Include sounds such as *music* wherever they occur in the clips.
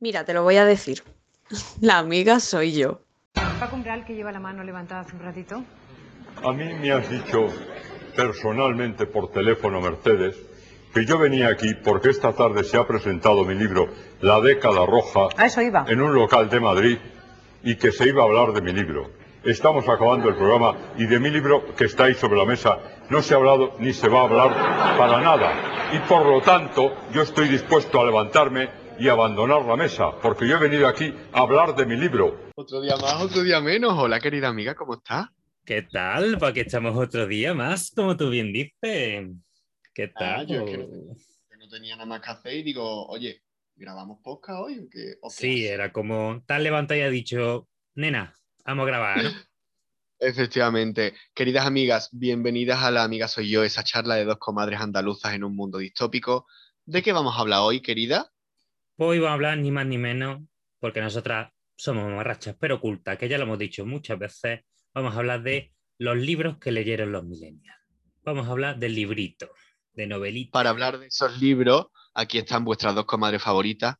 Mira, te lo voy a decir. *laughs* La amiga soy yo. ¿Va a comprar el que lleva la mano levantada hace un ratito? A mí me has dicho personalmente por teléfono, Mercedes, que yo venía aquí porque esta tarde se ha presentado mi libro La década roja A eso iba. en un local de Madrid y que se iba a hablar de mi libro. Estamos acabando el programa y de mi libro que está ahí sobre la mesa no se ha hablado ni se va a hablar para nada. Y por lo tanto yo estoy dispuesto a levantarme y abandonar la mesa porque yo he venido aquí a hablar de mi libro. Otro día más, otro día menos. Hola, querida amiga, ¿cómo estás? ¿Qué tal? Para que estamos otro día más, como tú bien dices. ¿Qué Ah, tal? yo es que no, que no tenía nada más que hacer y digo, oye, ¿grabamos podcast hoy o qué? ¿O qué Sí, era como tan levantado y ha dicho, nena, vamos a grabar. *laughs* Efectivamente. Queridas amigas, bienvenidas a La Amiga Soy Yo, esa charla de dos comadres andaluzas en un mundo distópico. ¿De qué vamos a hablar hoy, querida? Pues hoy vamos a hablar ni más ni menos, porque nosotras somos marrachas pero ocultas, que ya lo hemos dicho muchas veces. Vamos a hablar de los libros que leyeron los millennials. Vamos a hablar del librito, de novelita. Para hablar de esos libros, aquí están vuestras dos comadres favoritas.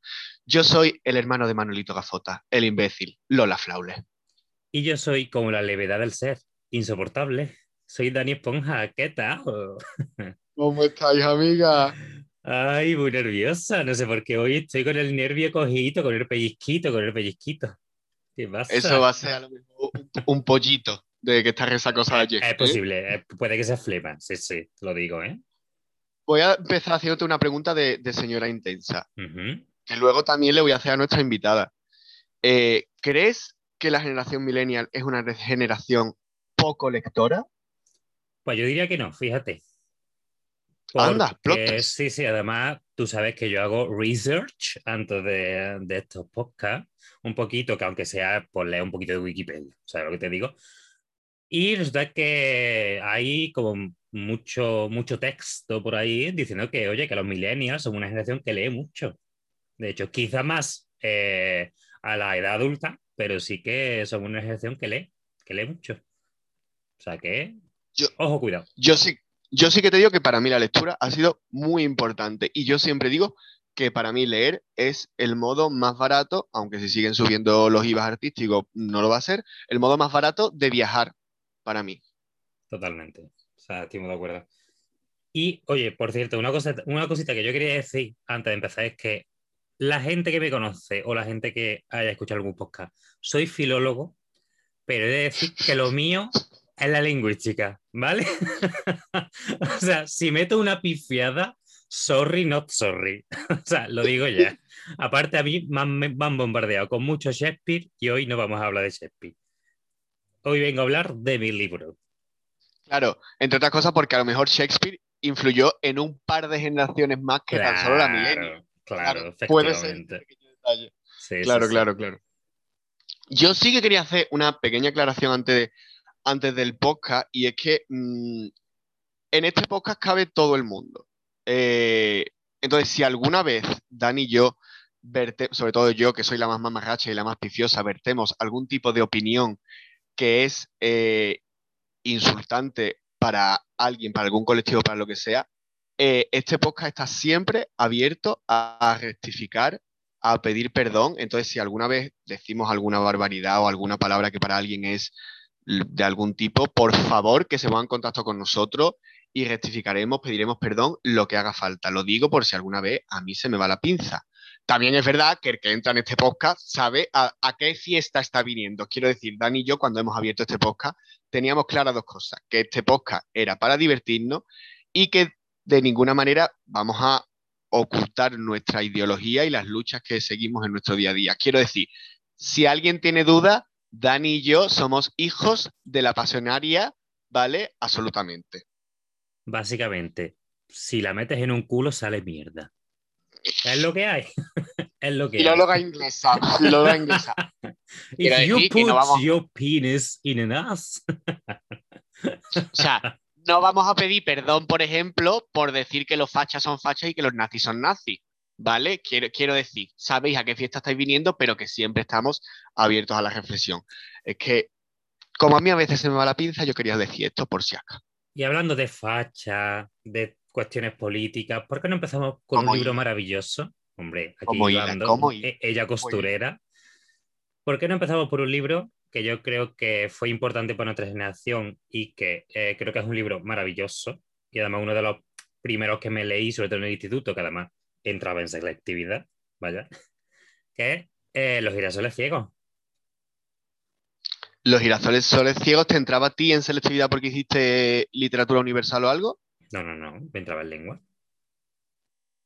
Yo soy el hermano de Manuelito Gafota, el imbécil, Lola Flaule. Y yo soy como la levedad del ser, insoportable. Soy Dani Esponja, ¿qué tal? *laughs* ¿Cómo estáis, amiga? Ay, muy nerviosa. No sé por qué hoy estoy con el nervio cogido, con el pellizquito, con el pellizquito. ¿Qué pasa? Eso va a ser a lo mejor un, un pollito de que está resacosa ayer. Es ¿eh? posible, eh, puede que se flema, sí, sí, te lo digo, ¿eh? Voy a empezar haciéndote una pregunta de, de señora intensa, que luego también le voy a hacer a nuestra invitada. Eh, ¿Crees que la generación millennial es una generación poco lectora? Pues yo diría que no, fíjate. Anda, Porque sí, sí, además tú sabes que yo hago research antes de, de estos podcasts, un poquito, que aunque sea por leer un poquito de Wikipedia, ¿sabes lo que te digo? Y resulta que hay como mucho, mucho texto por ahí diciendo que, oye, que los millennials son una generación que lee mucho. De hecho, quizá más eh, a la edad adulta, pero sí que son una generación que lee, que lee mucho. O sea que, Yo- ojo, cuidado. Yo sí, yo sí que te digo que para mí la lectura ha sido muy importante y yo siempre digo que para mí leer es el modo más barato, aunque si siguen subiendo los IVAs artísticos no lo va a ser, el modo más barato de viajar para mí. Totalmente. O sea, estoy de acuerdo. Y, oye, por cierto, una, cosa, una cosita que yo quería decir antes de empezar es que la gente que me conoce o la gente que haya escuchado algún podcast, soy filólogo, pero he de decir que lo mío es la lingüística, ¿vale? *laughs* o sea, si meto una pifiada, sorry, not sorry. *laughs* o sea, lo digo ya. Aparte, a mí me han, me han bombardeado con mucho Shakespeare y hoy no vamos a hablar de Shakespeare. Hoy vengo a hablar de mi libro. Claro, entre otras cosas porque a lo mejor Shakespeare influyó en un par de generaciones más que tan solo la millennial. Claro, puede ser un efectivamente. pequeño detalle. Sí, Claro, sí, sí. claro, claro. Yo sí que quería hacer una pequeña aclaración antes, de- antes del podcast y es que mm, en este podcast cabe todo el mundo. Eh, entonces, si alguna vez Dani y yo, verte, sobre todo yo, que soy la más mamarracha y la más piciosa, vertemos algún tipo de opinión que es eh, insultante para alguien, para algún colectivo, para lo que sea, eh, este podcast está siempre abierto a, a rectificar, a pedir perdón. Entonces, si alguna vez decimos alguna barbaridad o alguna palabra que para alguien es de algún tipo, por favor que se pongan en contacto con nosotros y rectificaremos, pediremos perdón lo que haga falta. Lo digo por si alguna vez a mí se me va la pinza. También es verdad que el que entra en este podcast sabe a, qué fiesta está viniendo. Quiero decir, Dani y yo, cuando hemos abierto este podcast, teníamos claras dos cosas: que este podcast era para divertirnos y que de ninguna manera vamos a ocultar nuestra ideología y las luchas que seguimos en nuestro día a día. Quiero decir, si alguien tiene duda, Dani y yo somos hijos de la pasionaria, ¿vale? Absolutamente. Básicamente, si la metes en un culo, sale mierda. Es lo que hay. *laughs* es lo que hay. Filóloga inglesa, filóloga inglesa. *laughs* quiero If you put no vamos- your penis in an ass. O sea, *laughs* no vamos a pedir perdón, por ejemplo, por decir que los fachas son fachas y que los nazis son nazis. ¿Vale? Quiero, quiero decir, sabéis a qué fiesta estáis viniendo, pero que siempre estamos abiertos a la reflexión. Es que, como a mí a veces se me va la pinza, yo quería decir esto por si acaso. Y hablando de facha, de cuestiones políticas, ¿por qué no empezamos con un libro maravilloso? Hombre, aquí ¿Cómo hila? llevando- ¿Cómo e- ella costurera. ¿Por qué no empezamos por un libro que yo creo que fue importante para nuestra generación y que eh, creo que es un libro maravilloso y además uno de los primeros que me leí, sobre todo en el instituto, que además entraba en selectividad, vaya, que eh, Los girasoles ciegos. ¿Los girasoles soles ciegos te entraba a ti en selectividad porque hiciste literatura universal o algo? No, no, no, me entraba en lengua.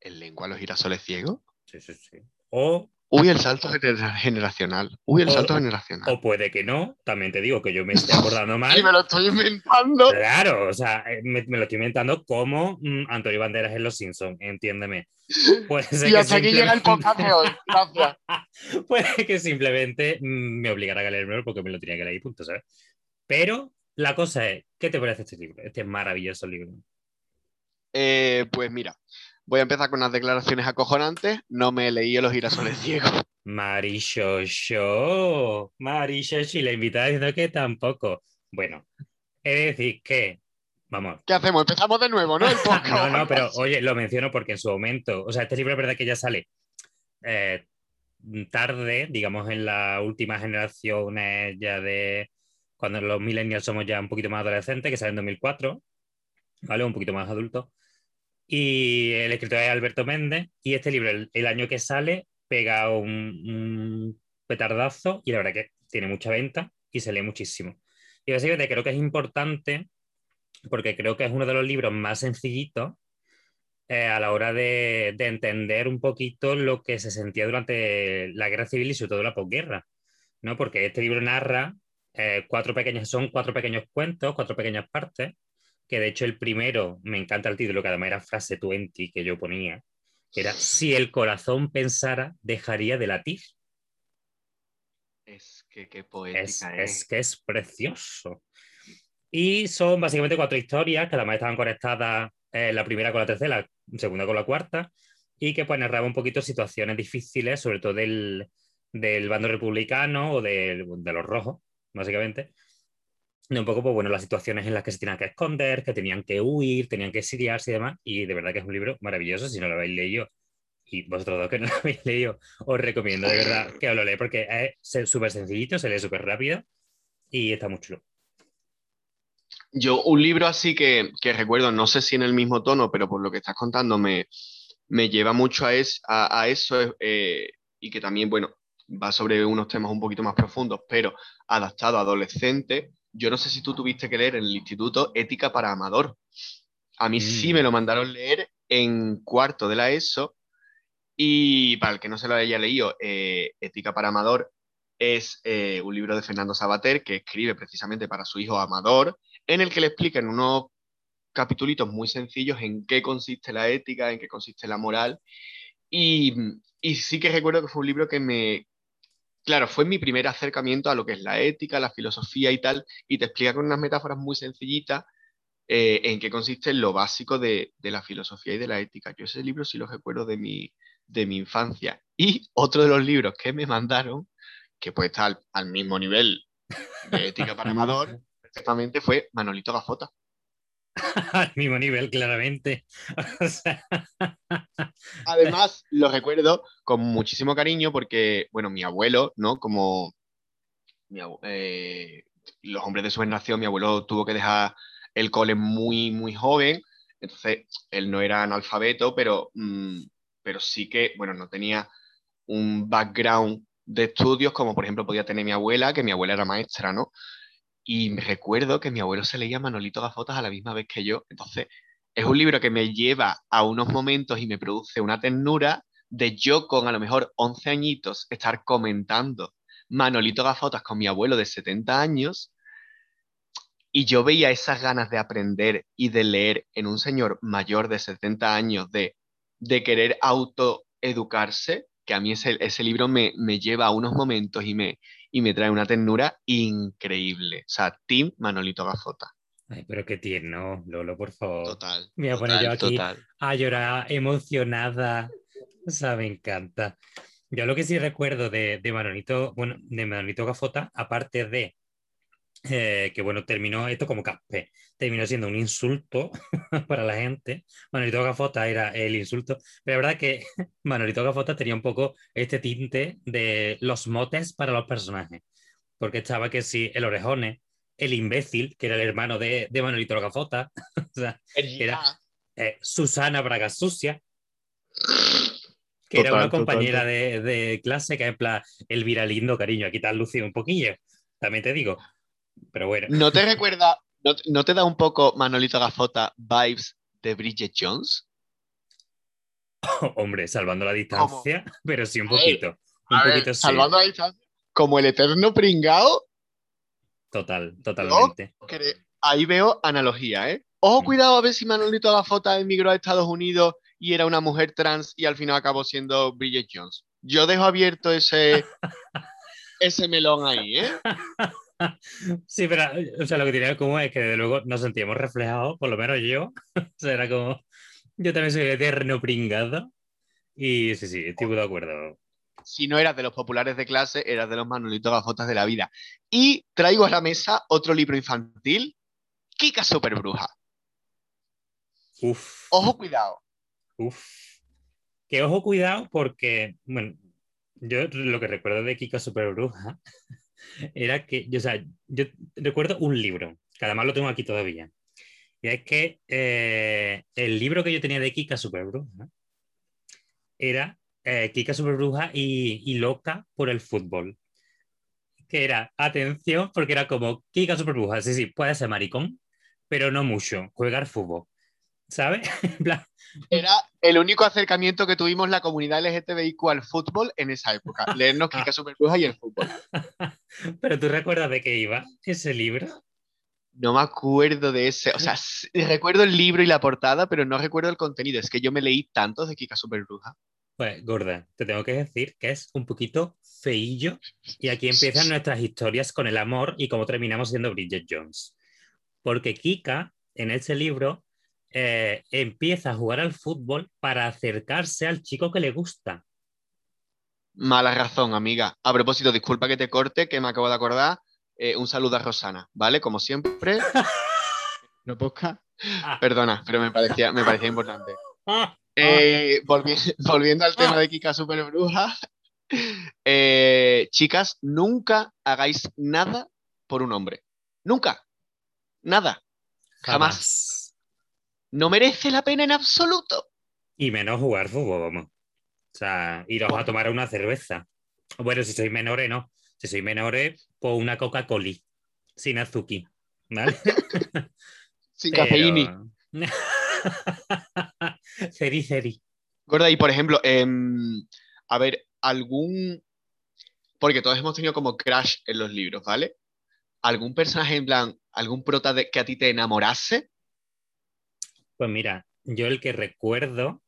¿En lengua los girasoles ciegos? Sí, sí, sí. O Uy, el salto gener- generacional. Uy, el O- salto generacional. O puede que no, también te digo que yo me estoy acordando *laughs* mal. Y me lo estoy inventando. Claro, o sea, eh, me, me lo estoy inventando como mm, Antonio Banderas en Los Simpsons, entiéndeme. *laughs* Puede ser Y que hasta aquí llega el podcast de hoy. Gracias. *laughs* Puede que simplemente mm, me obligara a leerlo porque me lo tenía que leer punto, ¿sabes? Pero la cosa es, ¿qué te parece este libro? Este maravilloso libro. Eh, pues mira, voy a empezar con unas declaraciones acojonantes. No me he leído los girasoles *laughs* ciegos. Marishoshi, Marishoshi, la invitada diciendo que tampoco. Bueno, de decir que, vamos, ¿Qué hacemos? Empezamos de nuevo, ¿no? El. *laughs* No, no, pero oye, lo menciono porque en su momento, o sea, este libro es verdad que ya sale eh, tarde, digamos, en las últimas generaciones ya de cuando los millennials somos ya un poquito más adolescentes, que sale en 2004, ¿vale? Un poquito más adultos. Y el escritor es Alberto Méndez, y este libro, el, año que sale, pega un, petardazo y la verdad que tiene mucha venta y se lee muchísimo. Y básicamente creo que es importante porque creo que es uno de los libros más sencillitos eh, a la hora de, de entender un poquito lo que se sentía durante la guerra civil y sobre todo la posguerra, ¿no? Porque este libro narra eh, cuatro pequeños, son cuatro pequeños cuentos, cuatro pequeñas partes, que de hecho el primero, me encanta el título, que además era frase 20 que yo ponía, que era, si el corazón pensara, dejaría de latir. Es que qué Es, poética es que es precioso. Y son básicamente cuatro historias que además estaban conectadas eh, la primera con la tercera, la segunda con la cuarta, y que pues narraba un poquito situaciones difíciles, sobre todo del, del bando republicano o del- de los rojos, básicamente. Un poco, pues bueno, las situaciones en las que se tenían que esconder, que tenían que huir, tenían que exiliarse y demás. Y de verdad que es un libro maravilloso, si no lo habéis leído. Y vosotros dos que no lo *laughs* habéis leído, os recomiendo de verdad que os lo leáis porque es súper sencillito, se lee súper rápido y está muy chulo. Yo, un libro así que, que recuerdo, no sé si en el mismo tono, pero por lo que estás contando me, me lleva mucho a, es- a, eso eh, y que también, bueno, va sobre unos temas un poquito más profundos, pero adaptado a adolescentes. Yo no sé si tú tuviste que leer en el instituto Ética para Amador. A mí sí Mm. me lo mandaron leer en cuarto de la ESO y para el que no se lo haya leído, eh, Ética para Amador es eh, un libro de Fernando Sabater que escribe precisamente para su hijo Amador en el que le explica en unos capitulitos muy sencillos en qué consiste la ética, en qué consiste la moral. Y, y sí que recuerdo que fue un libro que me... Claro, fue mi primer acercamiento a lo que es la ética, la filosofía y tal, y te explica con unas metáforas muy sencillitas eh, en qué consiste lo básico de, de la filosofía y de la ética. Yo ese libro sí lo recuerdo de mi, de mi infancia. Y otro de los libros que me mandaron, que puede estar al, al mismo nivel de ética para amador, *laughs* perfectamente fue Manolito Gafota. Al *laughs* mismo nivel, claramente. *laughs* *laughs* Además, lo recuerdo con muchísimo cariño porque, bueno, mi abuelo, ¿no? Como mi abue- eh, los hombres de su generación, mi abuelo tuvo que dejar el cole muy, muy joven, entonces él no era analfabeto, pero, mm, pero sí que, bueno, no tenía un background de estudios como por ejemplo podía tener mi abuela, que mi abuela era maestra, ¿no? Y me recuerdo que mi abuelo se leía Manolito Gafotas a la misma vez que yo, entonces es un libro que me lleva a unos momentos y me produce una ternura de yo con a lo mejor 11 añitos estar comentando Manolito Gafotas con mi abuelo de 70 años y yo veía esas ganas de aprender y de leer en un señor mayor de 70 años de, de querer autoeducarse, que a mí ese, ese libro me, me lleva a unos momentos y me, y me trae una ternura increíble. O sea, Team Manolito Gafota. ay, pero qué tierno, Lolo, por favor. Total. Me voy a poner total, yo aquí total. a llorar emocionada. O sea, me encanta. Yo lo que sí recuerdo de, de Manolito, bueno, de Manolito Gafota, aparte de eh, que bueno, terminó esto como caspe, terminó siendo un insulto *laughs* para la gente. Manolito Gafota era el insulto, pero la verdad que *laughs* Manolito Gafota tenía un poco este tinte de los motes para los personajes, porque estaba que sí, el orejone, el imbécil, que era el hermano de, de Manolito Gafota, *laughs* o sea, era eh, Susana Braga Sucia, que era una compañera de, de, clase que en plan, el viralindo, cariño, aquí te has lucido un poquillo, también te digo. Pero bueno. ¿No te recuerda, no, te da un poco Manolito Gafota vibes de Bridget Jones? *laughs* hombre, salvando la distancia, *laughs* pero sí un poquito. un poquito Salvando la distancia. Como el eterno pringao. Total, totalmente. ahí veo analogía, ¿eh? Ojo, mm. cuidado a ver si Manolito Gafota emigró a Estados Unidos y era una mujer trans y al final acabó siendo Bridget Jones. Yo dejo abierto ese, *laughs* ese melón ahí, ¿eh? *laughs* Sí, pero o sea, lo que tenía como es que desde luego nos sentíamos reflejados, por lo menos yo. *laughs* o sea, era como. Yo también soy eterno pringado. Y sí, sí, estoy de acuerdo. Si no eras de los populares de clase, eras de los Manolitos Gafotas de la vida. Y traigo a la mesa otro libro infantil, Kika Superbruja. Uf. Ojo, cuidado. Uf. Que ojo, cuidado, porque, bueno, yo lo que recuerdo de Kika Superbruja era que, yo, o sea, yo recuerdo un libro, que además lo tengo aquí todavía. Y es que eh, el libro que yo tenía de Kika Superbruja era eh, Kika Superbruja y, y loca por el fútbol. Que era, atención, porque era como Kika Superbruja, sí, sí, puede ser maricón, pero no mucho, jugar fútbol. ¿sabes? *laughs* Era el único acercamiento que tuvimos la comunidad LGTBIQ al fútbol en esa época. Leernos Kika ah. Superbruja y el fútbol. *laughs* Pero tú recuerdas de qué iba ese libro? No me acuerdo de ese. O sea, recuerdo el libro y la portada, pero no recuerdo el contenido. Es que yo me leí tantos de Kika Superbruja. Pues, gorda, te tengo que decir que es un poquito feillo. Y aquí empiezan nuestras historias con el amor y cómo terminamos siendo Bridget Jones. Porque Kika, en ese libro, eh, empieza a jugar al fútbol para acercarse al chico que le gusta. Mala razón, amiga. A propósito, disculpa que te corte, que me acabo de acordar. Eh, un saludo a Rosana, ¿vale? Como siempre. *laughs* no posca. Ah. Perdona, pero me parecía, me parecía importante. Ah. Eh, *laughs* volviendo al tema de Kika Super Bruja. *laughs* chicas, nunca hagáis nada por un hombre. Nunca. Nada. Jamás no merece la pena en absoluto. Y menos jugar fútbol, vamos. O sea, iros a tomar una cerveza. Bueno, si sois menores, no. Si sois menores, pues una Coca-Cola sin azúcar. ¿Vale? *laughs* sin cafeína. *laughs* ceri, ceri. Gorda, y por ejemplo, em, a ver, algún. Porque todos hemos tenido como crash en los libros, ¿vale? ¿Algún personaje en plan, algún prota que a ti te enamorase? Pues mira, yo el que recuerdo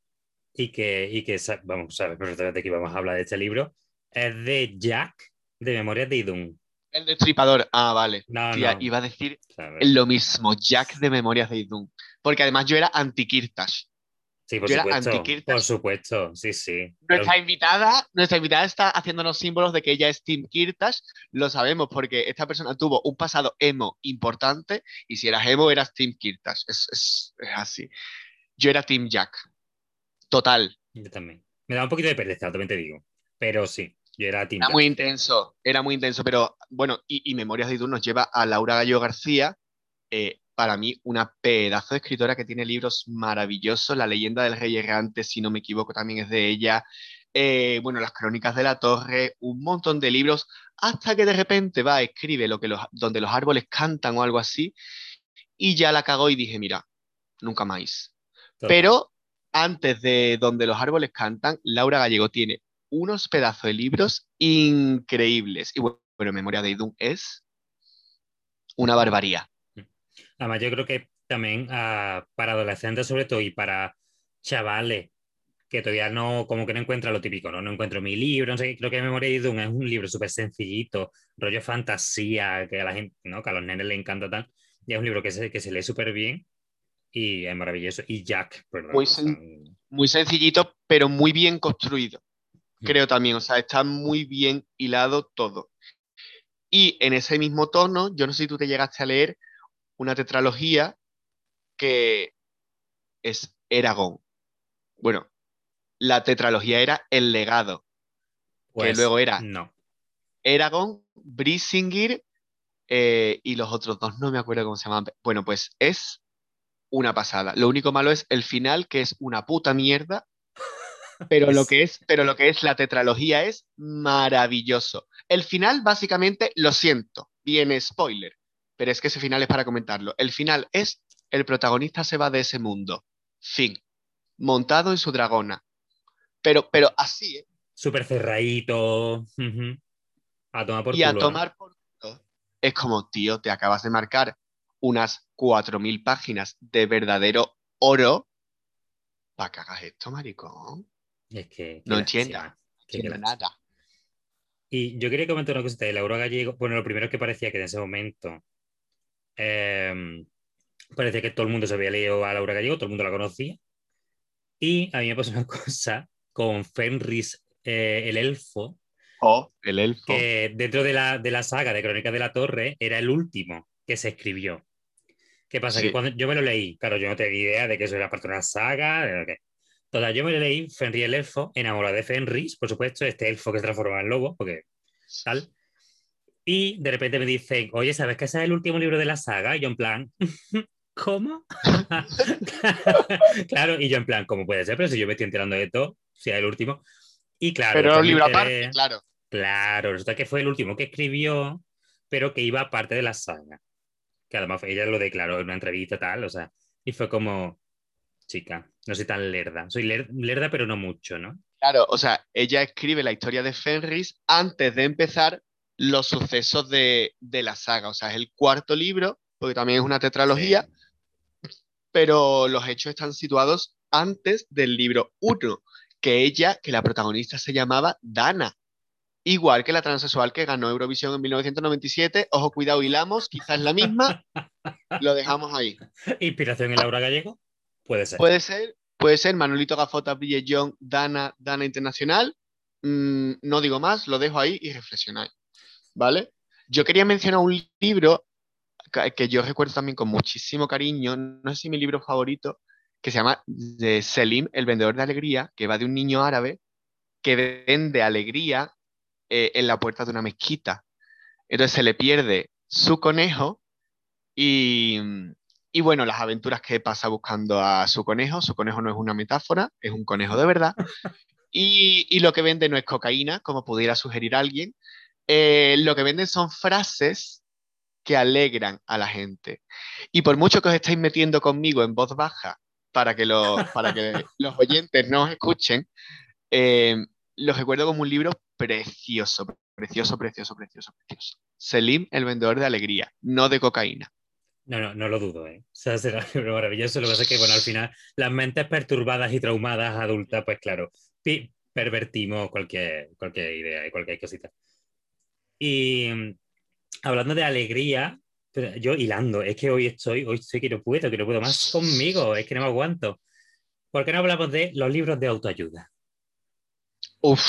y que, y que vamos, sabes perfectamente que vamos a hablar de este libro, es de Jack, de Memorias de Idun. El destripador, ah, vale. No, Iba a decir lo mismo, Jack de Memorias de Idun. Porque además yo era anti-Kirtash. Sí, por supuesto. Por supuesto, sí, sí. Nuestra, invitada, nuestra invitada está haciéndonos símbolos de que ella es Team Kirtash. Lo sabemos porque esta persona tuvo un pasado emo importante y si eras emo eras Team Kirtash. Es, es, es así. Yo era Team Jack. Total. Yo también. Me da un poquito de pereza, también te digo. Pero sí, yo era Team Era muy intenso, era muy intenso. Pero bueno, y, y Memorias de Idun nos lleva a Laura Gallo García. Eh, para mí una pedazo de escritora que tiene libros maravillosos. La leyenda del rey errante, si no me equivoco, también es de ella. Eh, bueno, las crónicas de la torre, un montón de libros, hasta que de repente va, escribe lo que los, donde los árboles cantan o algo así, y ya la cagó y dije, mira, nunca más. Pero antes de donde los árboles cantan, Laura Gallego tiene unos pedazos de libros increíbles. Y bueno, Memoria de Idun es una barbaridad. Además, yo creo que también ah, para adolescentes sobre todo y para chavales que todavía no, como que no encuentra lo típico, ¿no? No encuentro mi libro, no sé, creo que Memoria de Idun es un libro súper sencillito, rollo fantasía, que a la gente, ¿no? Que a los nenes les encanta tal, y es un libro que se, que se lee súper bien y es maravilloso. Y Jack, perdón. Muy, muy sencillito, pero muy bien construido, mm. creo también, o sea, está muy bien hilado todo. Y en ese mismo tono, yo no sé si tú te llegaste a leer una tetralogía que es Eragon. Bueno, la tetralogía era El legado. Pues, luego era- No. Eragon, Brisingir eh, y los otros dos, no me acuerdo cómo se llaman. Bueno, pues es una pasada. Lo único malo es el final, que es una puta mierda. *laughs* Pero lo que es, pero lo que es la tetralogía es maravilloso. El final, básicamente, lo siento, viene spoiler, pero es que ese final es para comentarlo. El final es el protagonista se va de ese mundo. Fin. Montado en su dragona. Pero, pero así, ¿eh? Súper cerradito. A tomar por y a tomar por culo. Es como, tío, te acabas de marcar unas 4.000 páginas de verdadero oro. ¿Para que hagas esto, maricón? Es que. No qué entiendo lástima. nada. Y yo quería comentar una cosita de Laura Gallego. Bueno, lo primero es que parecía que en ese momento eh, parecía que todo el mundo se había leído a Laura Gallego, todo el mundo la conocía. Y a mí me pasó una *laughs* cosa con Fenris, eh, el elfo, Oh, el elfo. que dentro de la, de la saga de Crónicas de la Torre era el último que se escribió. ¿Qué pasa? Sí. Que cuando yo me lo leí, claro, yo no tenía idea de que eso era parte de una saga, de lo que. Total, yo me lo leí, Fenris el elfo, enamorado de Fenris, por supuesto, este elfo que se transforma en lobo, porque tal. Y de repente me dicen, oye, ¿sabes que ese es el último libro de la saga? Y yo en plan, *laughs* ¿cómo? *laughs* claro, y yo en plan, ¿cómo puede ser? Pero si yo me estoy enterando de todo, si es el último. Y claro, Pero me libro enteré- aparte, claro. Claro, resulta que fue el último que escribió, pero que iba parte de la saga. Que además ella lo declaró en una entrevista tal, o sea, y fue como, chica, no soy tan lerda. Soy ler- lerda, pero no mucho, ¿no? Claro, o sea, ella escribe la historia de Fenris antes de empezar los sucesos de, de la saga. O sea, es el cuarto libro, porque también es una tetralogía, pero los hechos están situados antes del libro 1, que ella, que la protagonista se llamaba Dana. Igual que la transexual que ganó Eurovisión en 1997. Ojo, cuidado, hilamos, quizás la misma. *laughs* Lo dejamos ahí. ¿Inspiración en Laura Gallego? Puede ser. Puede ser, puede ser Manolito Gafota, John, Dana, Dana Internacional. Mm, no digo más, lo dejo ahí y reflexionáis. ¿Vale? Yo quería mencionar un libro que, yo recuerdo también con muchísimo cariño, no sé si mi libro favorito, que se llama de Selim, el vendedor de alegría, que va de un niño árabe que vende alegría eh, en la puerta de una mezquita. Entonces se le pierde su conejo y, y bueno, las aventuras que pasa buscando a su conejo. Su conejo no es una metáfora, es un conejo de verdad. *laughs* Y, y lo que vende no es cocaína, como pudiera sugerir alguien. Eh, lo que venden son frases que alegran a la gente. Y por mucho que os estéis metiendo conmigo en voz baja para que, lo- para que *laughs* los oyentes no os escuchen, eh, los recuerdo como un libro precioso, precioso, precioso, precioso, precioso. Selim, el vendedor de alegría, no de cocaína. No, no, no lo dudo, ¿eh? O sea, será *laughs* maravilloso. Lo que pasa es que, bueno, al final, las mentes perturbadas y traumadas adultas, pues claro, pervertimos cualquier, cualquier idea y cualquier cosita. Y mm, hablando de alegría, pero yo hilando, es que hoy estoy, hoy estoy que no puedo, que no puedo más conmigo, es que no me aguanto. ¿Por qué no hablamos de los libros de autoayuda? Uf.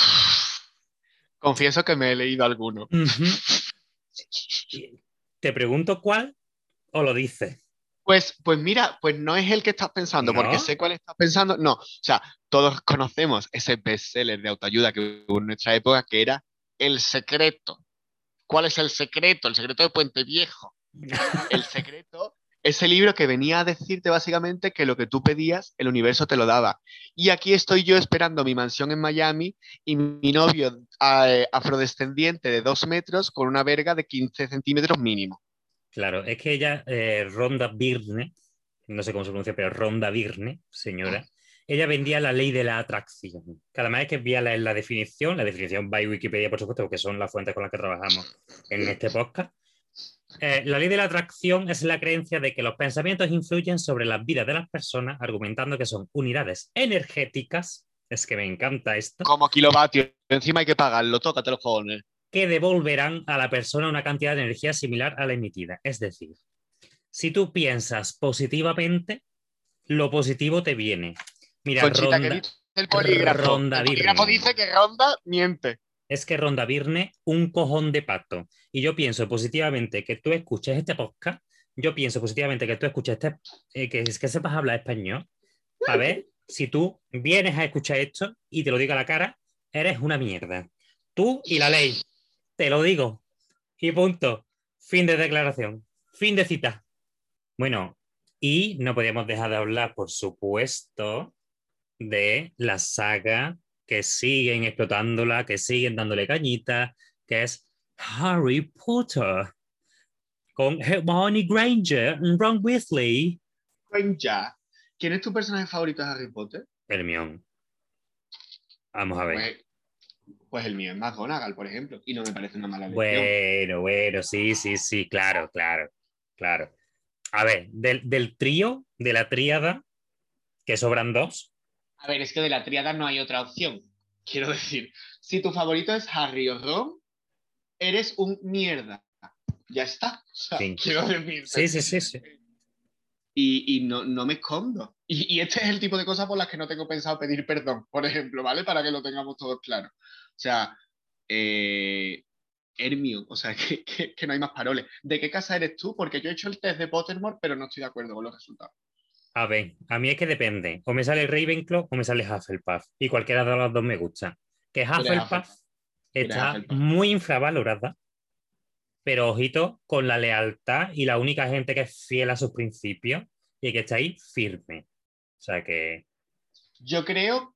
Confieso que me he leído alguno. *laughs* Te pregunto cuál o lo dices. Pues, pues mira, pues no es el que estás pensando, ¿No? porque sé cuál estás pensando. No, o sea, todos conocemos ese bestseller de autoayuda que hubo en nuestra época, que era El Secreto. ¿Cuál es el secreto? El secreto de Puente Viejo. *laughs* El secreto, ese libro que venía a decirte básicamente que lo que tú pedías, el universo te lo daba. Y aquí estoy yo esperando mi mansión en Miami y mi novio eh, afrodescendiente de dos metros con una verga de 15 centímetros mínimo. Claro, es que ella, eh, Ronda Birne, no sé cómo se pronuncia, pero Ronda Birne, señora, ella vendía la ley de la atracción. Cada vez que veía la, la definición, la definición by Wikipedia, por supuesto, porque son las fuentes con las que trabajamos en este podcast. eh, la ley de la atracción es la creencia de que los pensamientos influyen sobre las vidas de las personas, argumentando que son unidades energéticas. Es que me encanta esto. Como kilovatios. Encima hay que pagarlo, tócate los cojones. que devolverán a la persona una cantidad de energía similar a la emitida. Es decir, si tú piensas positivamente, lo positivo te viene. Mira, Conchita, que Ronda, dice el polígrafo. Ronda el polígrafo dice que Ronda miente. es que Ronda Virne un cojón de pato. Y yo pienso positivamente que tú escuches este podcast, yo pienso positivamente que tú escuches este, eh, que, que sepas hablar español, a ver si tú vienes a escuchar esto y te lo digo a la cara, eres una mierda. Tú y la ley. Te lo digo. Y punto. Fin de declaración. Fin de cita. Bueno, y no podíamos dejar de hablar, por supuesto, de la saga que siguen explotándola, que siguen dándole cañita, que es Harry Potter. Con Hermione Granger, Ron Weasley. Granger. ¿Quién es tu personaje favorito de Harry Potter? Hermione. Vamos a ver. Pues, pues el mío es McGonagall, por ejemplo, y no me parece una mala elección. Bueno, bueno, sí, sí, sí, claro, claro, claro. A ver, del, del trío, de la tríada, que sobran dos, A ver, es que de la tríada no hay otra opción. *laughs* Quiero decir, si tu favorito es Harry o Ron, eres un mierda. Ya está. *laughs* O sea, Sí. quiero decir. Sí, sí, sí, sí. Y, y no, no me escondo. Y, y este es el tipo de cosas por las que no tengo pensado pedir perdón, por ejemplo, ¿vale? Para que lo tengamos todos claro. O sea, eh, Hermio, o sea, *laughs* que, que- que no hay más paroles. ¿De qué casa eres tú? Porque yo he hecho el test de Pottermore, pero no estoy de acuerdo con los resultados. A ver, a mí es que depende. O me sale Ravenclaw o me sale Hufflepuff. Y cualquiera de los dos me gusta. Que Hufflepuff está Hufflepuff. muy infravalorada. Pero ojito con la lealtad y la única gente que es fiel a sus principios y que está ahí firme. O sea que, Yo creo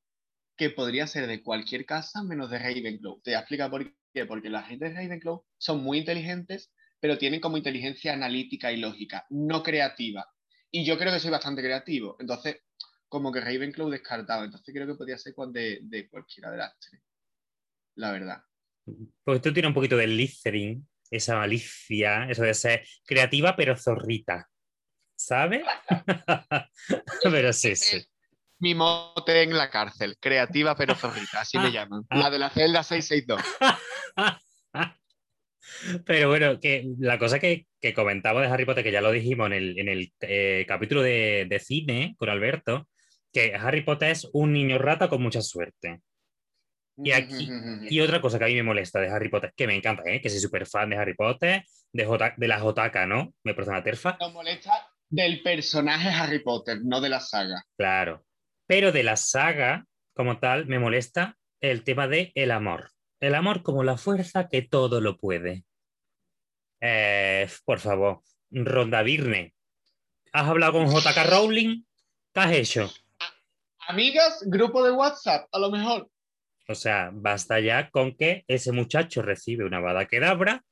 que podría ser de cualquier casa menos de Ravenclaw. Te voy a explicar por qué. Porque la gente de Ravenclaw son muy inteligentes, pero tienen como inteligencia analítica y lógica, no creativa. Y yo creo que soy bastante creativo. Entonces, como que Ravenclaw descartado. Entonces creo que podría ser con de, de cualquiera de las tres. La verdad. pues tú tienes un poquito de Littering, esa malicia, eso de ser creativa pero zorrita. ¿Sabes? *laughs* pero sí, sí. Mi mote en la cárcel, creativa pero zorrita, así me *laughs* llaman. La de la celda 662. *laughs* Pero bueno, que la cosa que, que comentaba de Harry Potter, que ya lo dijimos en el, en el eh, capítulo de, de cine con Alberto, que Harry Potter es un niño rata con mucha suerte. Y aquí- Y otra cosa que a mí me molesta de Harry Potter, que me encanta, ¿eh? que soy súper fan de Harry Potter, de, J- de la JK, ¿no? Me parece una terfa. Nos molesta del personaje Harry Potter, no de la saga. Claro. Pero de la saga, como tal, me molesta el tema de el amor. El amor como la fuerza que todo lo puede. Eh, por favor, Ronda Virne. ¿Has hablado con JK Rowling? ¿Qué has hecho? Amigas, grupo de WhatsApp, a lo mejor. O sea, basta ya con que ese muchacho recibe una bada quedabra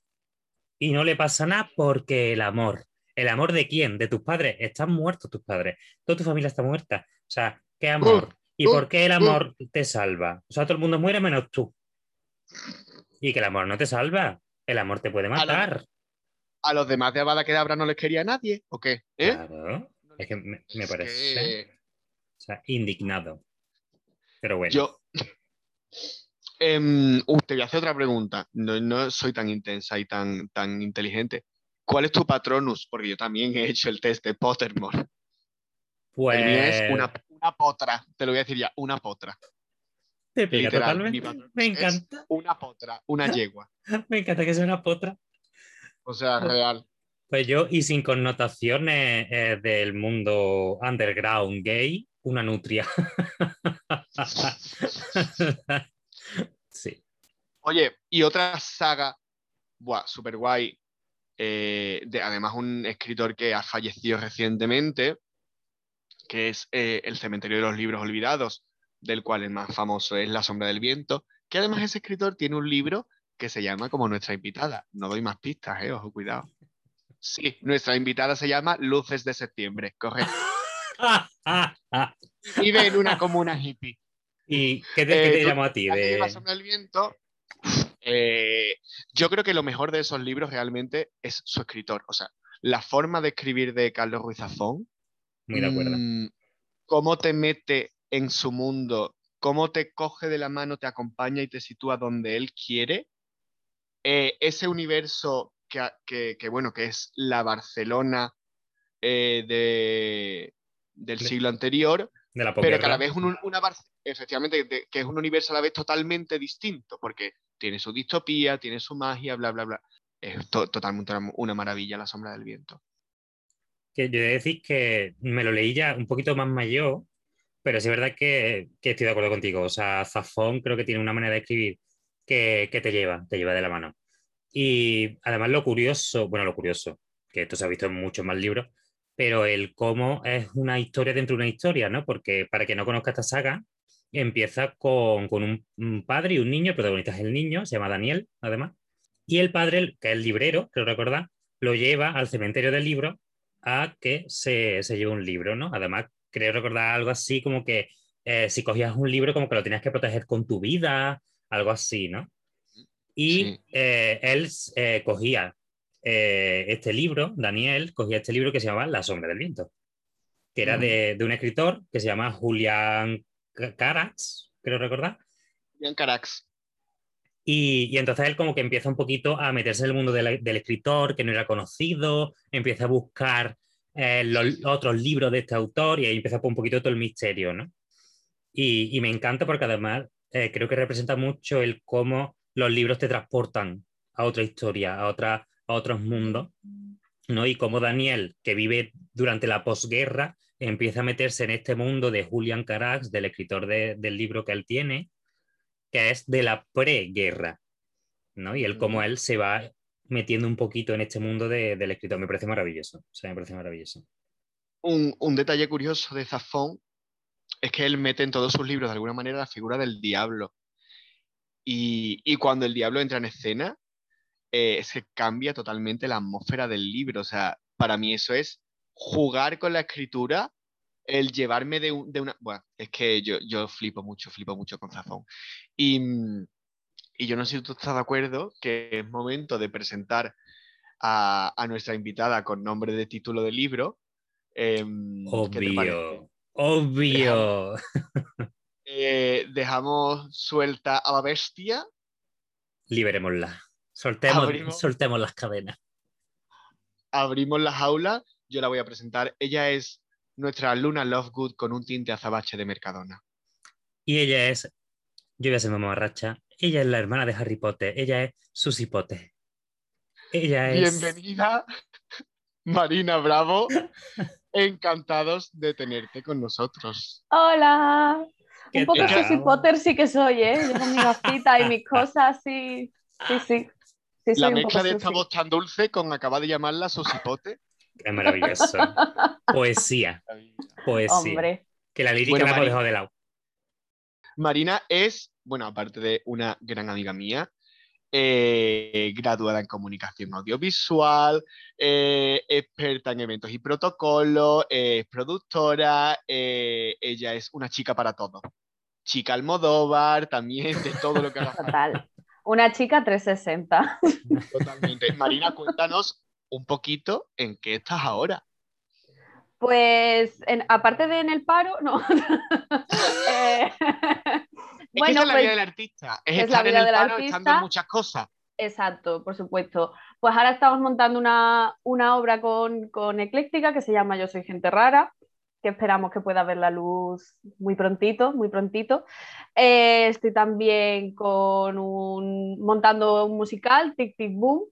y no le pasa nada porque el amor. ¿El amor de quién? ¿De tus padres? Están muertos tus padres. Toda tu familia está muerta. O sea, ¿qué amor? ¿Y uh, por qué el amor te salva? O sea, todo el mundo muere menos tú. Y que el amor no te salva. El amor te puede matar. ¿A los demás de Avada Kedavra no les quería nadie? ¿O qué? ¿Eh? Claro. Es que me, me Es parece que o sea, indignado. Pero bueno. Yo. Em, uh, te voy a hacer otra pregunta. No, no soy tan intensa y tan, tan inteligente. ¿Cuál es tu patronus? Porque yo también he hecho el test de Pottermore. pues El mío es una, una potra. Te lo voy a decir ya, una potra. Te pega literal, totalmente. Me es- encanta. Una potra, una *laughs* yegua. Me encanta que sea una potra. O sea, real. Pues yo, y sin connotaciones eh, del mundo underground gay, una nutria. *laughs* sí. Oye, y otra saga, buah, súper guay, eh, de, además un escritor que ha fallecido recientemente, que es eh, El cementerio de los libros olvidados, del cual el más famoso es La sombra del viento, que además ese escritor tiene un libro que se llama como nuestra invitada. No doy más pistas, eh, ojo, cuidado. Sí, nuestra invitada se llama Luces de Septiembre, correcto. *laughs* Vive en una comuna hippie. ¿Y qué te, qué Eh, te llamo a ti? La de sombra del viento. eh, yo creo que lo mejor de esos libros realmente es su escritor. O sea, la forma de escribir de Carlos Ruiz Zafón. Muy de acuerdo. mm, cómo te mete en su mundo, cómo te coge de la mano, te acompaña y te sitúa donde él quiere. Eh, ese universo que, que- que, bueno, que es la Barcelona eh, de- del De- siglo anterior, De la pero que a la vez un, una efectivamente de- que es un universo a la vez totalmente distinto, porque tiene su distopía, tiene su magia, bla, bla, bla. Es to- totalmente una, una maravilla La sombra del viento. Que yo he de decir que me lo leí ya un poquito más mayor, pero sí es verdad que, que estoy de acuerdo contigo. O sea, Zafón creo que tiene una manera de escribir que, que te lleva, te lleva de la mano. Y además lo curioso, bueno, lo curioso, que esto se ha visto en muchos más libros, pero el cómo es una historia dentro de una historia, ¿no? Porque para quien no conozca esta saga, empieza con, con un, un padre y un niño, el protagonista es el niño, se llama Daniel, además, y el padre, que es el librero, creo recordar, lo lleva al cementerio del libro a que se, se lleve un libro, ¿no? Además, creo recordar algo así como que eh, si cogías un libro como que lo tenías que proteger con tu vida, algo así, ¿no? Y Sí. eh, él eh, cogía eh, este libro, Daniel cogía este libro que se llamaba La sombra del viento, que era Ujú. de, de un escritor que se llama Julián Ca- Carax, creo recordar. Ian Carax. Y, y entonces él como que empieza un poquito a meterse en el mundo de la- del escritor, que no era conocido, empieza a buscar eh, los otros libros de este autor y ahí empieza un poquito todo el misterio, ¿no? Y, y me encanta porque además eh, creo que representa mucho el cómo los libros te transportan a otra historia, a, otra, a otros mundos, ¿no? Y cómo Daniel, que vive durante la posguerra, empieza a meterse en este mundo de Julian Carax, del escritor de- del libro que él tiene, que es de la preguerra, ¿no? Y él como Ujú. él se va metiendo un poquito en este mundo de- del escritor. Me parece maravilloso, o sea, me parece maravilloso. Un, un detalle curioso de Zafón es que él mete en todos sus libros de alguna manera la figura del diablo. Y, y cuando el diablo entra en escena, eh, se cambia totalmente la atmósfera del libro. O sea, para mí eso es jugar con la escritura, el llevarme de, un- de una... Bueno, es que yo, yo flipo mucho, flipo mucho con Zafón. Y, mm, y yo no sé si tú estás de acuerdo que es momento de presentar a, a nuestra invitada con nombre de título de libro. Em. Obvio, obvio. Eh, dejamos suelta a la bestia. Liberémosla. Soltemos, Abrimos. soltemos las cadenas. abrimos la jaula, yo la voy a presentar. Ella es nuestra Luna Lovegood con un tinte azabache de Mercadona. Y ella es, yo voy a ser mamarracha, ella es la hermana de Harry Potter, ella es Susie Potter. Ella es... Bienvenida, *laughs* Marina Bravo. *laughs* Encantados de tenerte con nosotros. Hola. ¿Qué Un poco? Susie Potter sí que soy, ¿eh? Yo con mi gafita y mis *laughs* cosas, sí. Sí, sí. Sí, La mezcla de esta voz tan dulce con acaba de llamarla Susie Potter. Es maravilloso. Poesía, poesía. Hombre. Que la lírica Bueno, la hemos dejado de lado. Marina es, bueno, aparte de una gran amiga mía, eh, graduada en comunicación audiovisual, eh, experta en eventos y protocolos, eh, es productora, ella es una chica para todo. Chica Almodóvar, también de todo lo que haga. Total. Una chica 360. Totalmente. Marina, cuéntanos un poquito en qué estás ahora. Pues, en- aparte de en el paro, no. *laughs* Eh, *laughs* Es que esa es la pues, vida del artista, es, es la en vida el del paro estando en artista. muchas cosas. Exacto, por supuesto. Pues ahora estamos montando una, una obra con, con Ecléctica que se llama Yo soy gente rara, que esperamos que pueda ver la luz muy prontito, muy prontito. Eh, estoy también con un, montando un musical, Tic Tic Boom,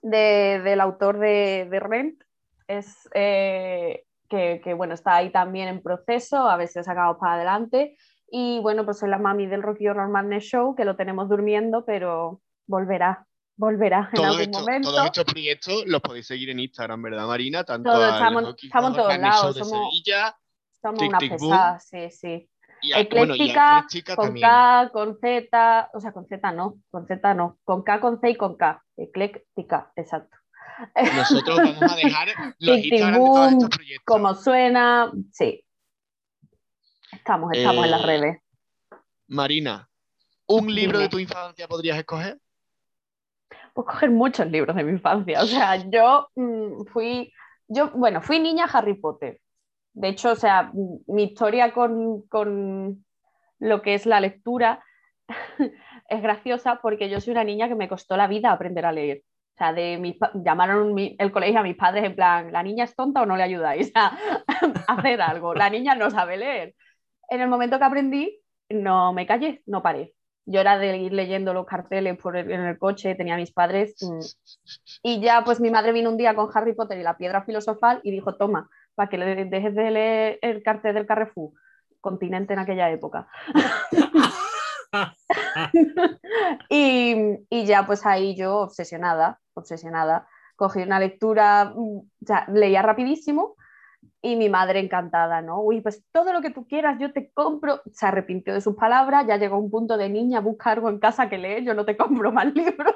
de- del autor de, de Rent. Es, eh, que, que, bueno, está ahí también en proceso, a ver si lo sacamos para adelante. Y bueno, pues soy la mami del Rocky Horror Madness Show, que lo tenemos durmiendo, pero volverá, volverá en Todos algún momento. todos estos proyectos los podéis seguir en Instagram, ¿verdad, Marina? Tanto Todo, al estamos- Rocky estamos Horror todos Madness lados, Show de somos- Sevilla Somos Tic unas Tic Boom. pesadas, sí, sí. y, a- Ecléctica, con también. K, con Z, o sea, con Z no, con Z no, con K, con C y con K. Ecléctica, exacto. Nosotros vamos a dejar los Instagram de todos estos proyectos. Como suena, sí. Estamos, estamos en las Eh, redes. Marina, ¿un libro Dime. de tu infancia podrías escoger? Pues coger muchos libros de mi infancia. O sea, yo mm, fui, yo, bueno, fui niña Harry Potter. De hecho, o sea, mm, mi historia con, con lo que es la lectura *laughs* es graciosa porque yo soy una niña que me costó la vida aprender a leer. Sea, de pa- llamaron mi- el colegio a mis padres en plan, ¿la niña es tonta o no le ayudáis a hacer algo? La niña no sabe leer. En el momento que aprendí, no me callé, no paré. Yo era de ir leyendo los carteles por en el coche, tenía a mis padres. mm, Y ya, pues mi madre vino un día con Harry Potter y la piedra filosofal y dijo: Toma, para que le dejes de leer el cartel del Carrefour, continente en aquella época. *laughs* *laughs* Y, y ya pues ahí yo obsesionada, obsesionada, cogí una lectura, mm, o sea, leía rapidísimo y mi madre encantada, ¿no? Uy, pues todo lo que tú quieras, yo te compro. Se arrepintió de sus palabras, ya llegó un punto de niña, busca algo en casa que leer, yo no te compro más libros.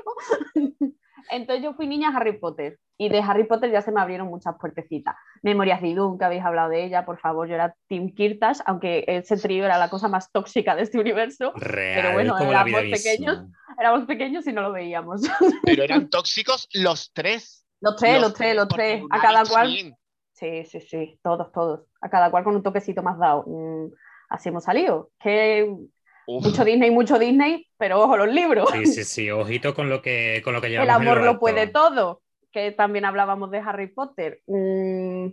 *laughs* Entonces yo fui niña Harry Potter y de Harry Potter ya se me abrieron muchas puertecitas. Memorias de Idun, que habéis hablado de ella, por favor, yo era Tim Kirtas, aunque ese trío era la cosa más tóxica de este universo. Real, bueno, como la vida éramos pequeños. Éramos pequeños y no lo veíamos. Pero eran tóxicos los tres. Los tres, los tres, los tres. A cada cual. Sí, sí, sí, todos, todos. A cada cual con un toquecito más dado. Mm, así hemos salido. Que Uf, mucho Disney, mucho Disney, pero ojo los libros. Sí, sí, sí, ojito con lo que, con lo que *laughs* El llevamos en amor lo puede todo. Que también hablábamos de Harry Potter. Mm,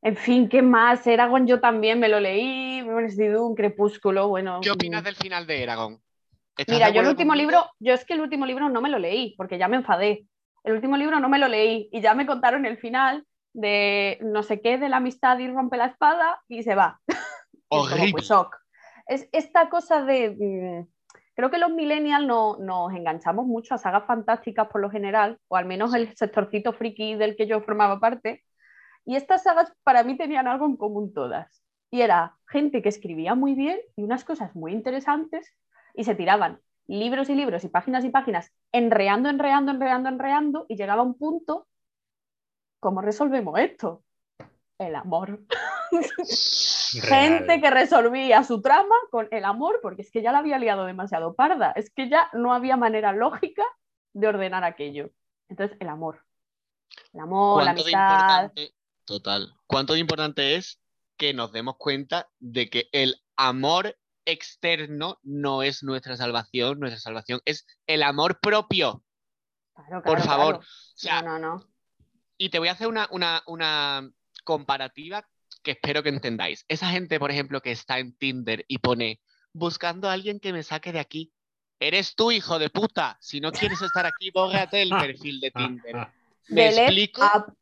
En fin, ¿qué más? Eragon yo también me lo leí. Memorias de Idun, Crepúsculo, bueno. ¿Qué opinas mm. del final de Eragon? ¿Estás Mira, de yo el último libro, yo es que el último libro no me lo leí, porque ya me enfadé. El último libro no me lo leí y ya me contaron el final de no sé qué de la amistad y rompe la espada y se va. *laughs* Y es como, Horrible. pues, shock. Es esta cosa de. mm, creo que los millennials no, nos enganchamos mucho a sagas fantásticas por lo general, o al menos el sectorcito friki del que yo formaba parte. Y estas sagas para mí tenían algo en común todas. Y era gente que escribía muy bien y unas cosas muy interesantes y se tiraban libros y libros y páginas y páginas enreando, enreando, enreando, enreando y llegaba un punto, ¿cómo resolvemos esto? El amor. *laughs* Gente que resolvía su trama con el amor porque es que ya la había liado demasiado parda, es que ya no había manera lógica de ordenar aquello. Entonces, el amor. El amor, la ¿Cuánto de amistad. total, cuánto de importante es que nos demos cuenta de que el amor externo no es nuestra salvación, nuestra salvación es el amor propio. Claro, Por favor. claro. O sea, No, no, no. Y te voy a hacer una, una, una comparativa que espero que entendáis. Esa gente, por ejemplo, que está en Tinder y pone buscando a alguien que me saque de aquí. Eres tú, hijo de puta. Si no quieres estar aquí, bórrate el perfil de Tinder. ¿Me Delete explico? up.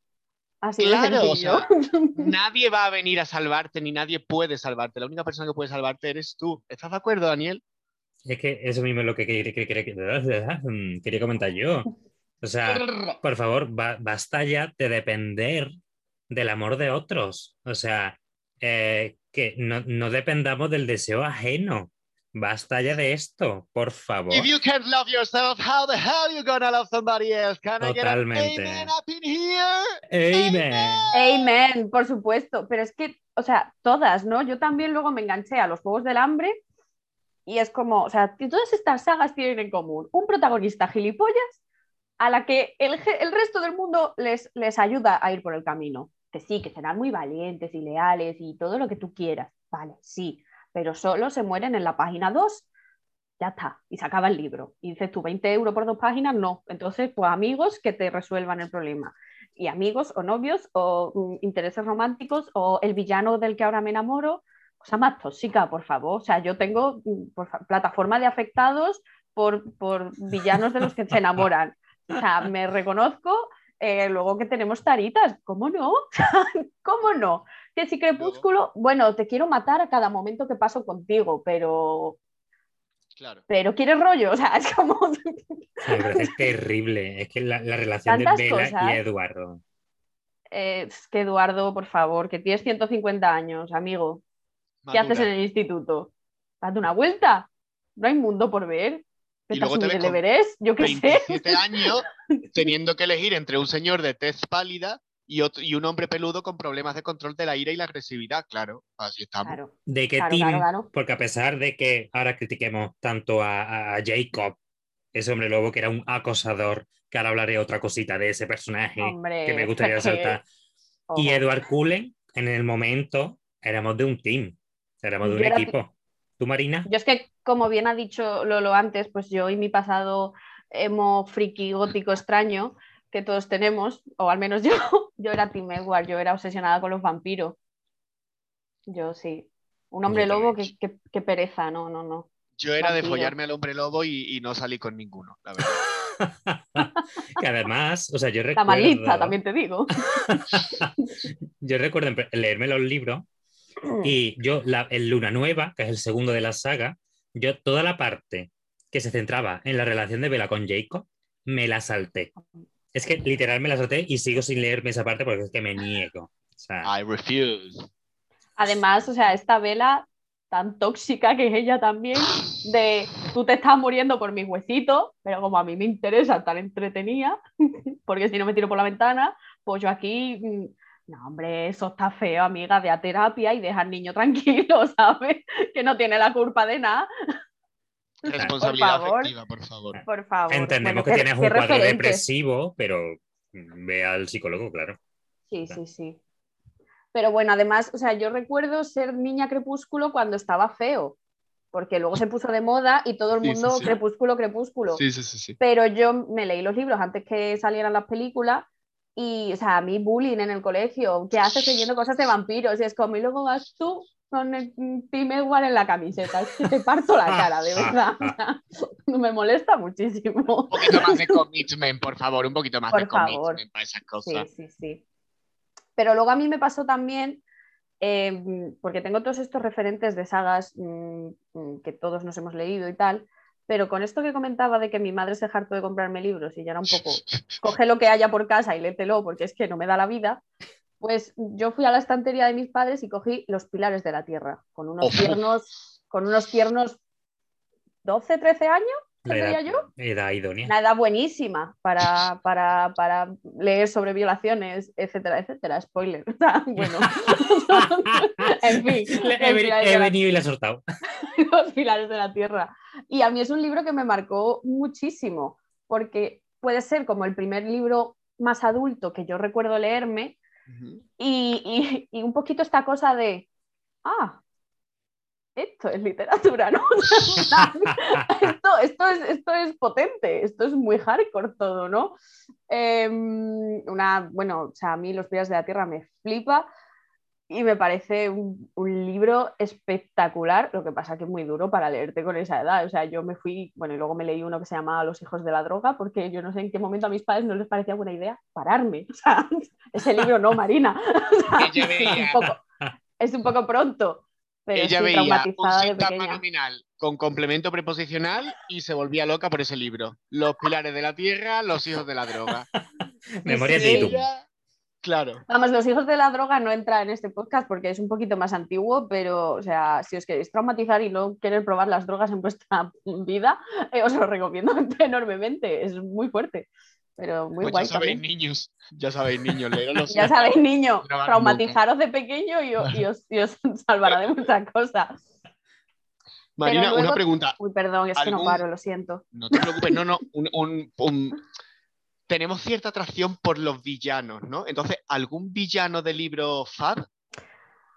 Así Claro, de o sencillo. *laughs* Nadie va a venir a salvarte, ni nadie puede salvarte. La única persona que puede salvarte eres tú. ¿Estás de acuerdo, Daniel? Es que eso mismo es lo que quería, quería- quería- quería comentar yo. O sea, por favor, ba- basta ya de depender del amor de otros. O sea, eh, que no, no dependamos del deseo ajeno. Basta ya de esto, por favor. If you can't love yourself, how the hell you gonna love somebody else? Can I get an Totalmente. amen up in here? Amen. Amen, por supuesto. Pero es que, o sea, todas, ¿no? Yo también luego me enganché a los Juegos del Hambre y es como, o sea, todas estas sagas tienen en común un protagonista gilipollas a la que el, el resto del mundo les, les ayuda a ir por el camino. Que sí, que serán muy valientes y leales y todo lo que tú quieras. Vale, sí, pero solo se mueren en la página 2. Ya está, y se acaba el libro. Y dices tú, 20 euros por dos páginas, no. Entonces, pues amigos que te resuelvan el problema y amigos o novios o mm, intereses románticos o el villano del que ahora me enamoro, cosa más tóxica, por favor. O sea, yo tengo mm, plataforma de afectados por, por villanos de los que se enamoran. O sea, me reconozco. eh, luego que tenemos taritas, ¿cómo no? *laughs* ¿Cómo no? Que si crepúsculo, bueno, te quiero matar a cada momento que paso contigo, pero, Claro. pero quieres rollo, o sea, es como... Me parece terrible. Es que la, la relación de Bella cosas. y Eduardo. Eh, es que Eduardo, por favor, que tienes 150 años, amigo. ¿Qué haces en el instituto? Date una vuelta. No hay mundo por ver. Y ¿Te luego te ves el con Everest? Yo qué sé. 27 años *laughs* teniendo que elegir entre un señor de tez pálida y, otro, y un hombre peludo con problemas de control de la ira y la agresividad. Claro, así estamos. Claro. ¿De qué Claro, team? claro, claro. Porque a pesar de que ahora critiquemos tanto a, a- Jacob, ese hombre lobo que era un acosador, que ahora hablaré otra cosita de ese personaje Hombre, que me gustaría *laughs* resaltar, ojo. y Edward Cullen, en el momento, éramos de un team, éramos de un Yo era- equipo. ¿Tú, Marina? Yo es que, como bien ha dicho Lolo antes, pues yo y mi pasado emo friki gótico extraño que todos tenemos, o al menos yo, *laughs* yo era Team Edward, yo era obsesionada con los vampiros. Yo sí. Un hombre lobo que, que- que pereza, no, no, no. Yo era de follarme al hombre lobo y, y no salí con ninguno, la verdad. *laughs* que además, o sea, yo La recuerdo. malista, también te digo. *laughs* Yo recuerdo leerme los libros y yo, la, el Luna Nueva, que es el segundo de la saga, yo toda la parte que se centraba en la relación de Bella con Jacob, me la salté. Es que literal me la salté y sigo sin leerme esa parte porque es que me niego. O sea, I refuse. Además, o sea, esta vela tan tóxica que es ella también, de tú te estás muriendo por mis huesitos, pero como a mí me interesa estar entretenida, *laughs* porque si no me tiro por la ventana, pues yo aquí, mm, no, hombre, eso está feo, amiga, ve a terapia y deja al niño tranquilo, *laughs* ¿sabes? Que no tiene la culpa de nada, Responsabilidad favor. afectiva, por favor. por favor. entendemos Bueno, que tienes un cuadro depresivo, pero ve al psicólogo, claro. Sí, sí, sí. Pero bueno, además, o sea, yo recuerdo ser niña crepúsculo cuando estaba feo, porque luego se puso de moda y todo el Sí, sí, mundo sí. crepúsculo, crepúsculo. Sí, sí, sí, sí. Pero yo me leí los libros antes que salieran las películas y, o sea, a mí bullying en el colegio, ¿qué haces leyendo cosas de vampiros? Y es como, y luego vas tú con el Tim Edward en la camiseta, es que te parto la cara, de verdad. *laughs* *laughs* Me molesta muchísimo. Un poquito más de commitment, por favor, un poquito más Por de favor. commitment para esas Sí, cosas. sí, sí. Pero luego a mí me pasó también, eh, porque tengo todos estos referentes de sagas mm, mm, que todos nos hemos leído y tal, pero con esto que comentaba de que mi madre se hartó de comprarme libros y ya era un poco, *laughs* coge lo que haya por casa y léetelo porque es que no me da la vida, pues yo fui a la estantería de mis padres y cogí Los Pilares de la Tierra, con unos tiernos, con unos tiernos 12, 13 años, edad, yo. edad idónea. Una edad buenísima para, para, para leer sobre violaciones, etcétera, etcétera. Spoiler. Sea, *laughs* bueno. *laughs* en fin. He, la- venido y le he soltado. *laughs* Los pilares de la tierra. Y a mí es un libro que me marcó muchísimo, porque puede ser como el primer libro más adulto que yo recuerdo leerme y- y un poquito esta cosa de, ah, esto es literatura, ¿no? *laughs* esto, esto, es, esto es potente, esto es muy hardcore todo, ¿no? Em, una, bueno, o sea, a mí Los Pies de la Tierra me flipa y me parece un, un libro espectacular, lo que pasa que es muy duro para leerte con esa edad, o sea, yo me fui, bueno, y luego me leí uno que se llamaba Los Hijos de la Droga, porque yo no sé en qué momento a mis padres no les parecía buena idea pararme, o sea, *laughs* ese libro no, Marina, *laughs* O sea, Ella veía- es, un poco, es un poco pronto, pero Ella sí, veía un sintagma nominal con complemento preposicional y se volvía loca por ese libro. Los pilares de la tierra, los hijos de la droga. *laughs* Memoria de. Ella- Claro. Vamos, los hijos de la droga no entra en este podcast porque es un poquito más antiguo, pero, o sea, si os queréis traumatizar y no querer probar las drogas en vuestra *laughs* vida, eh, os lo recomiendo *laughs* enormemente. Es muy fuerte, pero muy Pues guay ya sabéis, también. niños. Ya sabéis, niños. *laughs* los Ya sabéis, niño, No hagan traumatizaros de pequeño y, os, y os *laughs* salvará de muchas cosas. Marina, luego- una pregunta. Uy, perdón, es que no ¿Algún- paro, lo siento. No te preocupes, no, no. un- un- un- Tenemos cierta atracción por los villanos, ¿no? Entonces, ¿algún villano de libro Fab?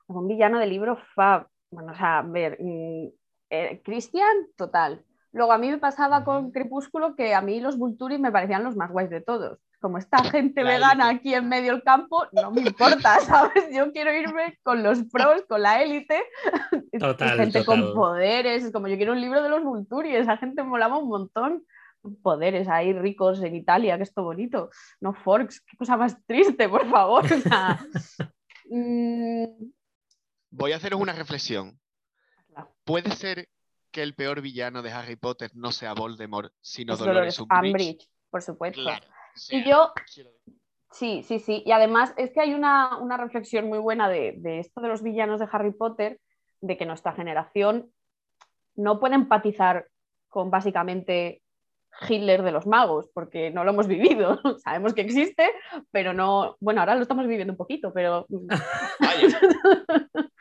Un villano de libro fab. Bueno, o sea, a ver, mm, eh, Cristian, total. Luego a mí me pasaba con Crepúsculo que a mí los Vulturi me parecían los más guays de todos. Como esta gente La vegana élite. aquí en medio del campo, no me importa, *laughs* ¿sabes? Yo quiero irme con los pros, con la élite, *laughs* Total, gente total. con poderes. Es como yo quiero un libro de los Vulturi, esa gente me molaba un montón. Poderes ahí ricos en Italia, que esto bonito. No Forks, qué cosa más triste, por favor. *laughs* Mm, Voy a haceros una reflexión. ¿Puede ser que el peor villano de Harry Potter no sea Voldemort, sino es Dolores Dolores Umbridge? Umbridge, por supuesto. Claro. o sea, Y yo, quiero- sí, sí, sí. Y además es que hay una, una reflexión muy buena de, de esto de los villanos de Harry Potter, de que nuestra generación no puede empatizar con básicamente Hitler de los magos, porque no lo hemos vivido. *laughs* Sabemos que existe, pero no. Bueno, ahora lo estamos viviendo un poquito, pero. *laughs* Vaya, *laughs*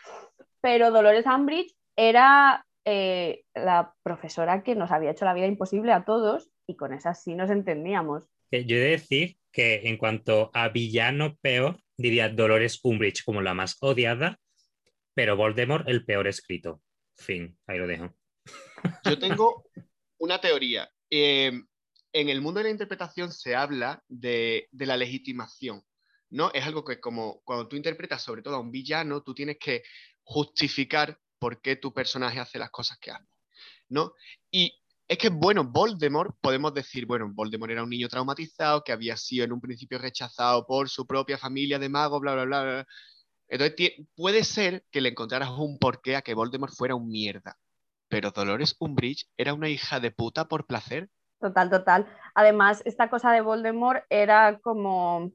pero Dolores Umbridge era eh, la profesora que nos había hecho la vida imposible a todos y con esa sí nos entendíamos. Yo he de decir que en cuanto a villano peor, diría Dolores Umbridge como la más odiada, pero Voldemort el peor escrito. Fin, ahí lo dejo. *laughs* yo tengo una teoría. Eh, en el mundo de la interpretación se habla de, de la legitimación, ¿no? Es algo que como cuando tú interpretas sobre todo a un villano, tú tienes que justificar por qué tu personaje hace las cosas que hace. ¿no? Y es que, bueno, Voldemort, podemos decir, bueno, Voldemort era un niño traumatizado que había sido en un principio rechazado por su propia familia de magos, bla, bla, bla. bla. Entonces, puede ser que le encontraras un porqué a que Voldemort fuera un mierda. Pero Dolores Umbridge era una hija de puta por placer. Total, total. Además, esta cosa de Voldemort era como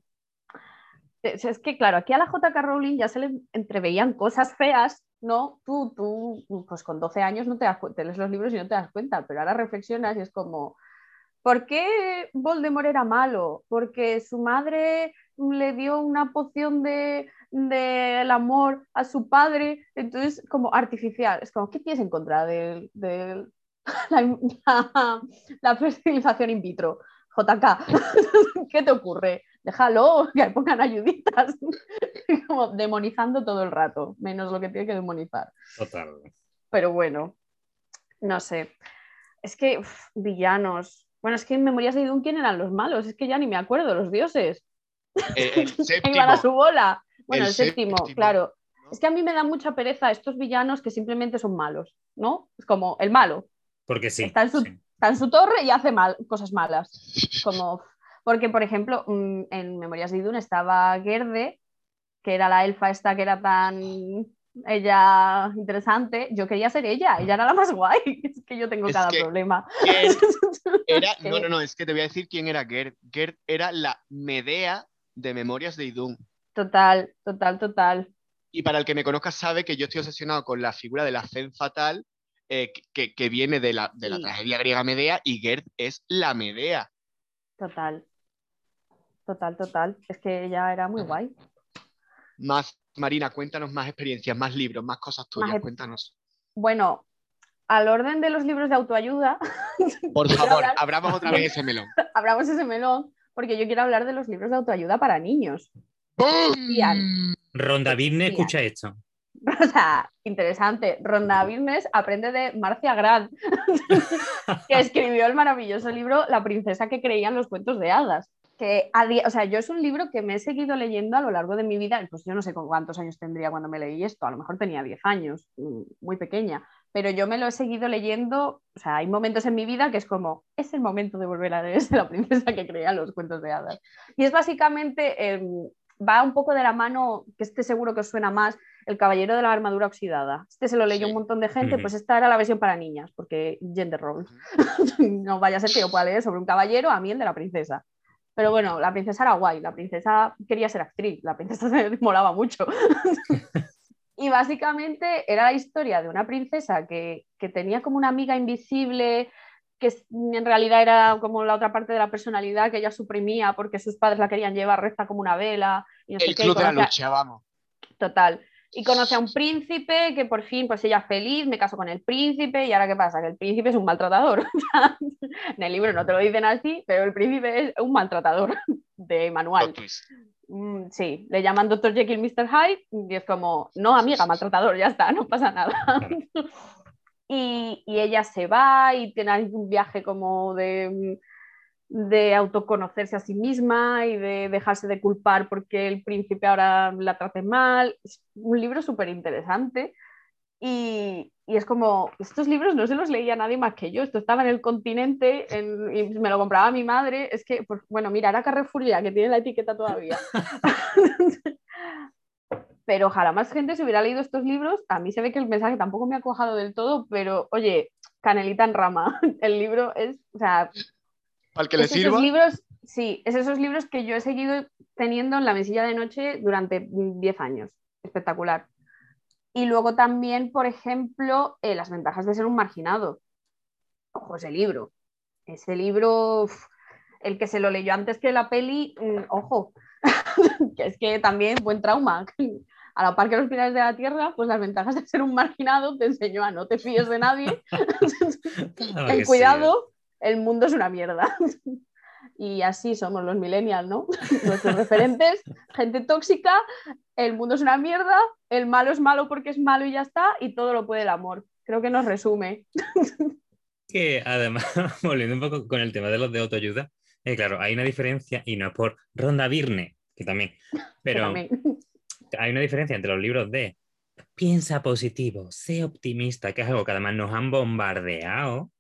es que claro, aquí a la JK Rowling ya se le entreveían cosas feas, ¿no? Tú, tú, pues con 12 años no te das te lees los libros y no te das cuenta, pero ahora reflexionas y es como, ¿por qué Voldemort era malo? Porque su madre le dio una poción de del amor a su padre, entonces como artificial, es como, ¿qué tienes en contra de, *laughs* la, *laughs* la fertilización in vitro? JK, *laughs* ¿qué te ocurre? Déjalo, *laughs* que pongan ayuditas, *laughs* como demonizando todo el rato, menos lo que tiene que demonizar. Total. Pero bueno, no sé. Es que villanos. Bueno, es que en Memorias de Idun, ¿quién eran los malos? Es que ya ni me acuerdo, los dioses. El, *laughs* séptimo. Iban a su bola. Bueno, el, séptimo, claro. Es que a mí me da mucha pereza estos villanos que simplemente son malos, ¿no? Es como el malo. Porque sí. Está en su, Está en su torre y hace mal, cosas malas. Como porque, por ejemplo, mm, en Memorias de Idun estaba Gerde, que era la elfa esta que era tan ella interesante, yo quería ser ella, ella era la más guay, *laughs* es que yo tengo cada problema. *laughs* Era, no, no, no, es que te voy a decir quién era Gerd. Gerd era la Medea de Memorias de Idun. Total, total, total. Y para el que me conozca sabe que yo estoy obsesionado con la figura de la Zen Fatal, eh, que, viene de la, de la tragedia griega Medea, y Gerd es la Medea. Total. Total, total. Es que ella era muy guay. Más, Marina, cuéntanos más experiencias, más libros, más cosas tuyas, cuéntanos. Bueno, al orden de los libros de autoayuda. *laughs* Por favor, abramos otra vez ese melón. *laughs* abramos ese melón, porque yo quiero hablar de los libros de autoayuda para niños. Ronda Business, escucha esto. *laughs* O sea, interesante. Ronda Business aprende de Marcia Grant, que escribió el maravilloso libro La princesa que creía en los cuentos de hadas que o sea, yo es un libro que me he seguido leyendo a lo largo de mi vida, pues yo no sé con cuántos años tendría cuando me leí esto, a lo mejor tenía 10 años, mm, muy pequeña, pero yo me lo he seguido leyendo, o sea, hay momentos en mi vida que es como, es el momento de volver a leer *laughs* la princesa que creía los cuentos de hadas. Y es básicamente, em, va un poco de la mano, que este seguro que os suena más, El Caballero de la Armadura Oxidada. Este se lo leyó un montón de gente, pues esta era la versión para niñas, porque gender roles. *laughs* no vaya a ser que yo pueda leer sobre un caballero a mí el de la princesa. Pero bueno, la princesa era guay, la princesa quería ser actriz, la princesa *laughs* se molaba mucho. *laughs* y básicamente era la historia de una princesa que, tenía como una amiga invisible, que en realidad era como la otra parte de la personalidad que ella suprimía porque sus padres la querían llevar recta como una vela. Y El club de la lucha, vamos. Total y conoce a un príncipe que por fin, pues ella feliz, me caso con el príncipe y ahora qué pasa, que el príncipe es un maltratador. *laughs* en el libro no te lo dicen así, pero el príncipe es un maltratador *laughs* de manual. Mm, sí, le llaman Dr. Jekyll, Mr. Hyde y es como, no amiga, maltratador, ya está, no pasa nada. *laughs* y, y ella se va y tiene un viaje como de de autoconocerse a sí misma y de dejarse de culpar porque el príncipe ahora la trate mal. Es un libro súper interesante y, y, es como, estos libros no se los leía nadie más que yo, esto estaba en el continente y me lo compraba mi madre, es que, pues, bueno, mira, era Carrefour ya, que tiene la etiqueta todavía. *laughs* pero ojalá más gente se hubiera leído estos libros. A mí se ve que el mensaje tampoco me ha cojado del todo, pero oye, canelita en rama. *laughs* El libro es, o sea, que le sirva. Esos libros, sí, es esos libros que yo he seguido teniendo en la mesilla de noche durante 10 años. Espectacular. Y luego también, por ejemplo, eh, las ventajas de ser un marginado. Ojo, ese libro. Ese libro, el que se lo leyó antes que la peli, mm, ojo, *laughs* que es que también buen trauma. *laughs* A la par que los pilares de la tierra, pues las ventajas de ser un marginado te enseñó a no te fíes de nadie. *laughs* El cuidado, el mundo es una mierda. *laughs* y así somos los millennials, ¿no? *laughs* Nuestros referentes, gente tóxica, el mundo es una mierda, el malo es malo porque es malo y ya está, y todo lo puede el amor. Creo que nos resume. *laughs* Que además, volviendo un poco con el tema de los de autoayuda, eh, claro, hay una diferencia, y no es por Ronda Virne, que también, pero hay una diferencia entre los libros de piensa positivo, sé optimista, que es algo que además nos han bombardeado,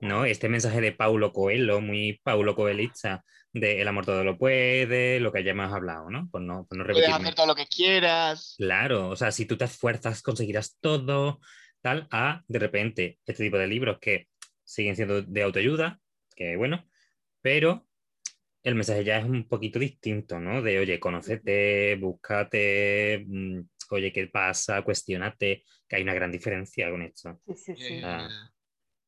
¿no? Este mensaje de Paulo Coelho, muy Paulo Coelhista, de el amor todo lo puede, lo que ya hemos hablado, ¿no? Por no, por no Puedes hacer todo lo que quieras. Claro, o sea, si tú te esfuerzas, conseguirás todo, tal, a de repente este tipo de libros que siguen siendo de autoayuda, que bueno, pero el mensaje ya es un poquito distinto, ¿no? De, oye, conócete, búscate, mm, oye, ¿qué pasa? Cuestiónate, que hay una gran diferencia con esto. Sí, sí, sí. Eh,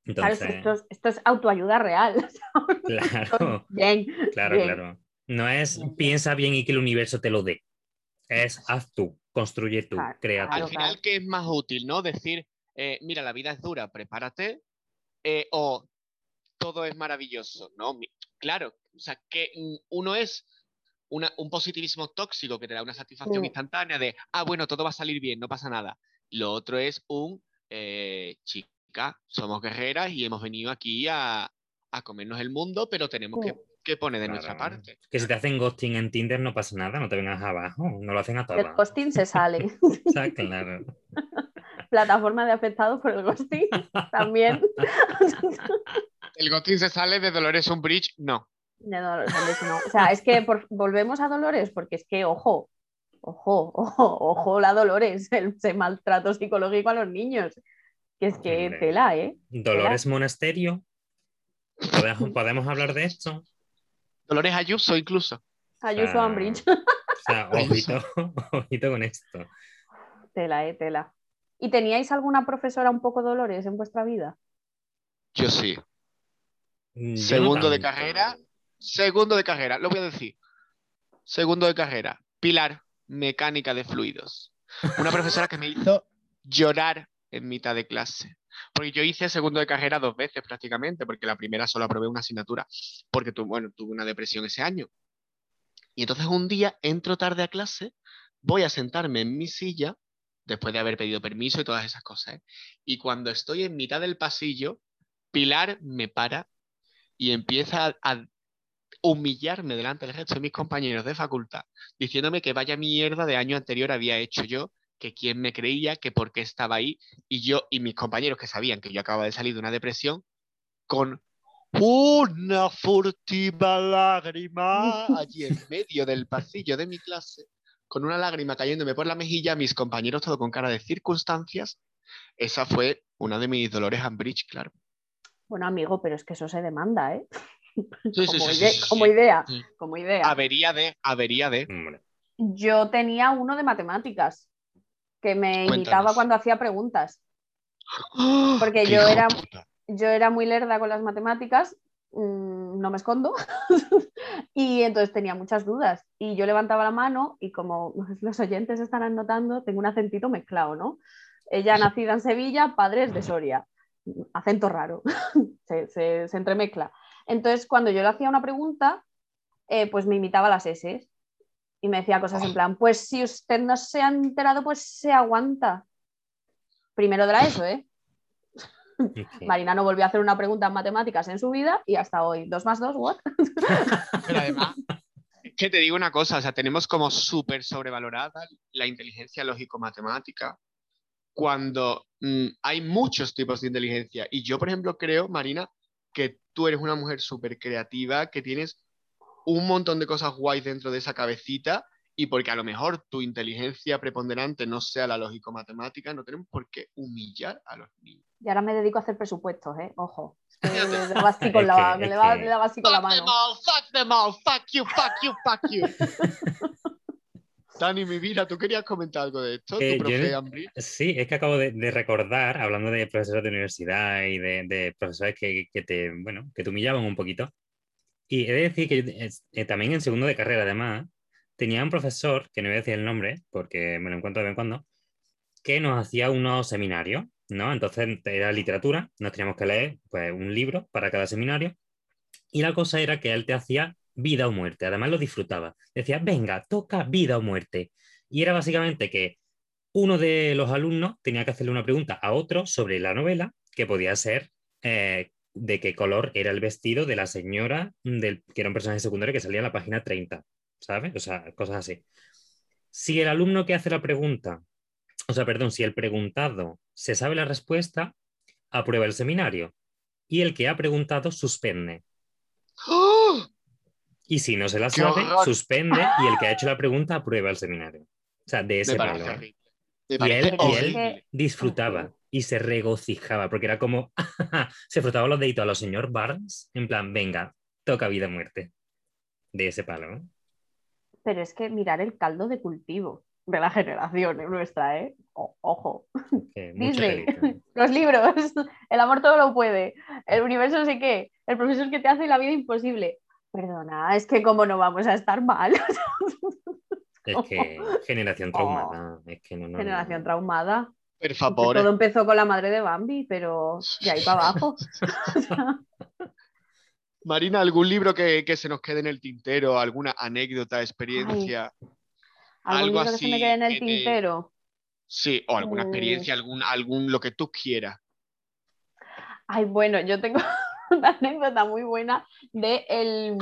Claro, Entonces, esto, es, esto es autoayuda real. *laughs* claro, Bien. claro, bien. claro. No es piensa bien y que el universo te lo dé. Es haz tú, construye tú, Claro, crea tú. Al final, ¿qué es más útil, no? Decir, eh, mira, la vida es dura, prepárate, eh, o todo es maravilloso, ¿no? Claro, o sea, que uno es una- un positivismo tóxico que te da una satisfacción instantánea de, ah, bueno, todo va a salir bien, no pasa nada. Lo otro es un, eh, chica, somos guerreras y hemos venido aquí a, a comernos el mundo, pero tenemos que, que poner de nuestra parte. Que si te hacen ghosting en Tinder no pasa nada, no te vengas abajo, no lo hacen a todas. ghosting se sale. *laughs* Sea, claro. *laughs* Plataforma de afectados por el ghosting *laughs* también. ¿El ghosting se sale de Dolores Umbridge? No. De Dolores Umbridge, no. O sea, es que por- volvemos a Dolores, porque es que, ojo, ojo, ojo, ojo, la Dolores, el, maltrato psicológico a los niños. Es que Hombre. tela, ¿eh? Dolores Monasterio. ¿Podemos, podemos hablar de esto? Dolores Ayuso incluso. Ayuso Ah. Umbridge. O sea, *laughs* ojito, ojito con esto. Tela, eh, tela. ¿Y teníais alguna profesora un poco Dolores en vuestra vida? Yo sí. No Segundo de carrera. Segundo de carrera, lo voy a decir. Segundo de carrera. Pilar, mecánica de fluidos. Una profesora que me hizo llorar en mitad de clase. Porque yo hice segundo de carrera dos veces prácticamente, porque la primera solo aprobé una asignatura, porque tu- bueno, tuve una depresión ese año. Y entonces un día entro tarde a clase, voy a sentarme en mi silla, después de haber pedido permiso y todas esas cosas. ¿eh? Y cuando estoy en mitad del pasillo, Pilar me para y empieza a, a humillarme delante del resto de mis compañeros de facultad, diciéndome que vaya mierda de año anterior había hecho yo, que quién me creía, que por qué estaba ahí, y yo y mis compañeros que sabían que yo acababa de salir de una depresión, con una furtiva lágrima *laughs* allí en medio del pasillo de mi clase, con una lágrima cayéndome por la mejilla, mis compañeros todo con cara de circunstancias. Esa fue una de mis dolores Ambridge, claro. Bueno, amigo, pero es que eso se demanda, ¿eh? *laughs* Sí, como, sí, ide- sí, sí, como idea, como idea. Avería de, avería de. Yo tenía uno de matemáticas que me imitaba cuando hacía preguntas. ¡Ah! Porque ¡Qué yo era-! Yo era muy lerda con las matemáticas, mm, no me escondo, *laughs* y entonces tenía muchas dudas. Y yo levantaba la mano y como *laughs* los oyentes estarán notando, tengo un acentito mezclado, ¿no? Ella nacida en Sevilla, padres de Soria. Acento raro, *laughs* se, se- se entremezcla. Entonces, cuando yo le hacía una pregunta, eh, pues me imitaba las S y me decía cosas en plan, pues si usted no se ha enterado, pues se aguanta. Primero de la ESO, ¿eh? *laughs* Marina no volvió a hacer una pregunta en matemáticas en su vida y hasta hoy. ¿Dos más dos? ¿What? *laughs* Pero además, es *laughs* que te digo una cosa, o sea, tenemos como súper sobrevalorada la inteligencia lógico-matemática cuando mm, hay muchos tipos de inteligencia. Y yo, por ejemplo, creo, Marina, que tú eres una mujer súper creativa, que tienes un montón de cosas guays dentro de esa cabecita y porque a lo mejor tu inteligencia preponderante no sea la lógico-matemática, no tenemos por qué humillar a los niños. Y ahora me dedico a hacer presupuestos, ¿eh? Ojo. Le daba *laughs* así con la, mano. all, fuck them all, fuck you, fuck you, fuck you. *laughs* Dani, mi vida, ¿tú querías comentar algo de esto? Eh, ¿Tu yo? Sí, es que acabo de, de recordar, hablando de profesores de universidad y de, de profesores que, que te, bueno, que te humillaban un poquito. Y he de decir que eh, también en segundo de carrera, además, tenía un profesor, que no voy a decir el nombre, porque me lo encuentro de vez en cuando, que nos hacía unos seminarios, ¿no? Entonces era literatura, nos teníamos que leer pues, un libro para cada seminario. Y la cosa era que él te hacía vida o muerte, además lo disfrutaba. Decía, venga, toca vida o muerte. Y era básicamente que uno de los alumnos tenía que hacerle una pregunta a otro sobre la novela, que podía ser eh, de qué color era el vestido de la señora, del, que era un personaje secundario que salía en la página 30, ¿sabes? O sea, cosas así. Si el alumno que hace la pregunta o sea, perdón, si el preguntado se sabe la respuesta, aprueba el seminario. Y el que ha preguntado suspende. ¡Oh! Y si no se la ¡Qué sabe, horror! suspende y el que ha hecho la pregunta aprueba el seminario. O sea, de ese palo. ¿eh? Y él, y él horrible. disfrutaba y se regocijaba porque era como se frotaba los deditos a los señor Barnes en plan, venga, toca vida o muerte. De ese palo. ¿eh? Pero es que mirar el caldo de cultivo de la generación nuestra, ¿eh? O- ojo. Disney. *laughs* Los libros, el amor todo lo puede, el universo no sé qué, el profesor que te hace la vida imposible. Perdona, es que cómo no vamos a estar mal. *laughs* Es que *laughs* generación traumada. Es que no, no, no. Generación traumada. Todo empezó con la madre de Bambi, pero de ahí para abajo. *laughs* Marina, ¿algún libro que, que se nos quede en el tintero? ¿Alguna anécdota, experiencia? algún Algo libro que se me así quede en el que te- tintero. Sí, o alguna Mm. experiencia, algún, algún lo que tú quieras. Ay, bueno, yo tengo *laughs* una anécdota muy buena de el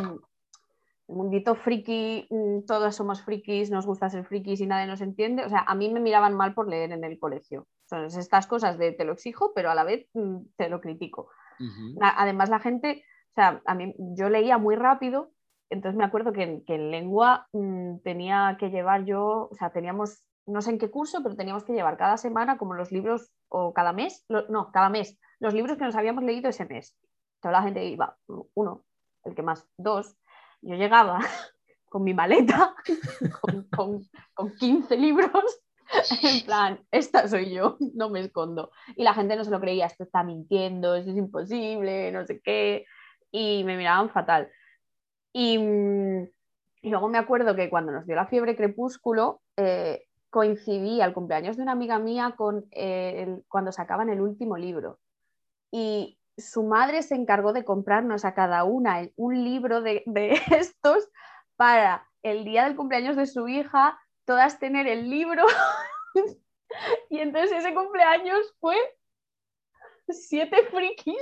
mundito friki, mm, todos somos frikis, nos gusta ser frikis y nadie nos entiende. O sea, a mí me miraban mal por leer en el colegio. Son estas cosas de te lo exijo, pero a la vez mm, te lo critico. Además, la gente, o sea, a mí yo leía muy rápido, entonces me acuerdo que en, que en lengua mm, tenía que llevar yo, o sea, teníamos, no sé en qué curso, pero teníamos que llevar cada semana como los libros, o cada mes, lo- no, cada mes, los libros que nos habíamos leído ese mes. Toda la gente iba, uno, el que más, dos. Yo llegaba *laughs* con mi maleta, *laughs* con, con, con 15 libros, *laughs* en plan, esta soy yo, no me escondo. Y la gente no se lo creía, esto está mintiendo, esto es imposible, no sé qué. Y me miraban fatal. Y, mm, luego me acuerdo que cuando nos dio la fiebre crepúsculo, eh, coincidí al cumpleaños de una amiga mía con el- cuando sacaban el último libro. Y su madre se encargó de comprarnos a cada una un libro de, *laughs* de estos para el día del cumpleaños de su hija, todas tener el libro. *laughs* y entonces ese cumpleaños fue siete frikis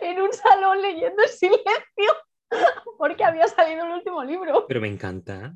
en un salón leyendo en silencio *laughs* porque había salido el último libro. Pero me encanta.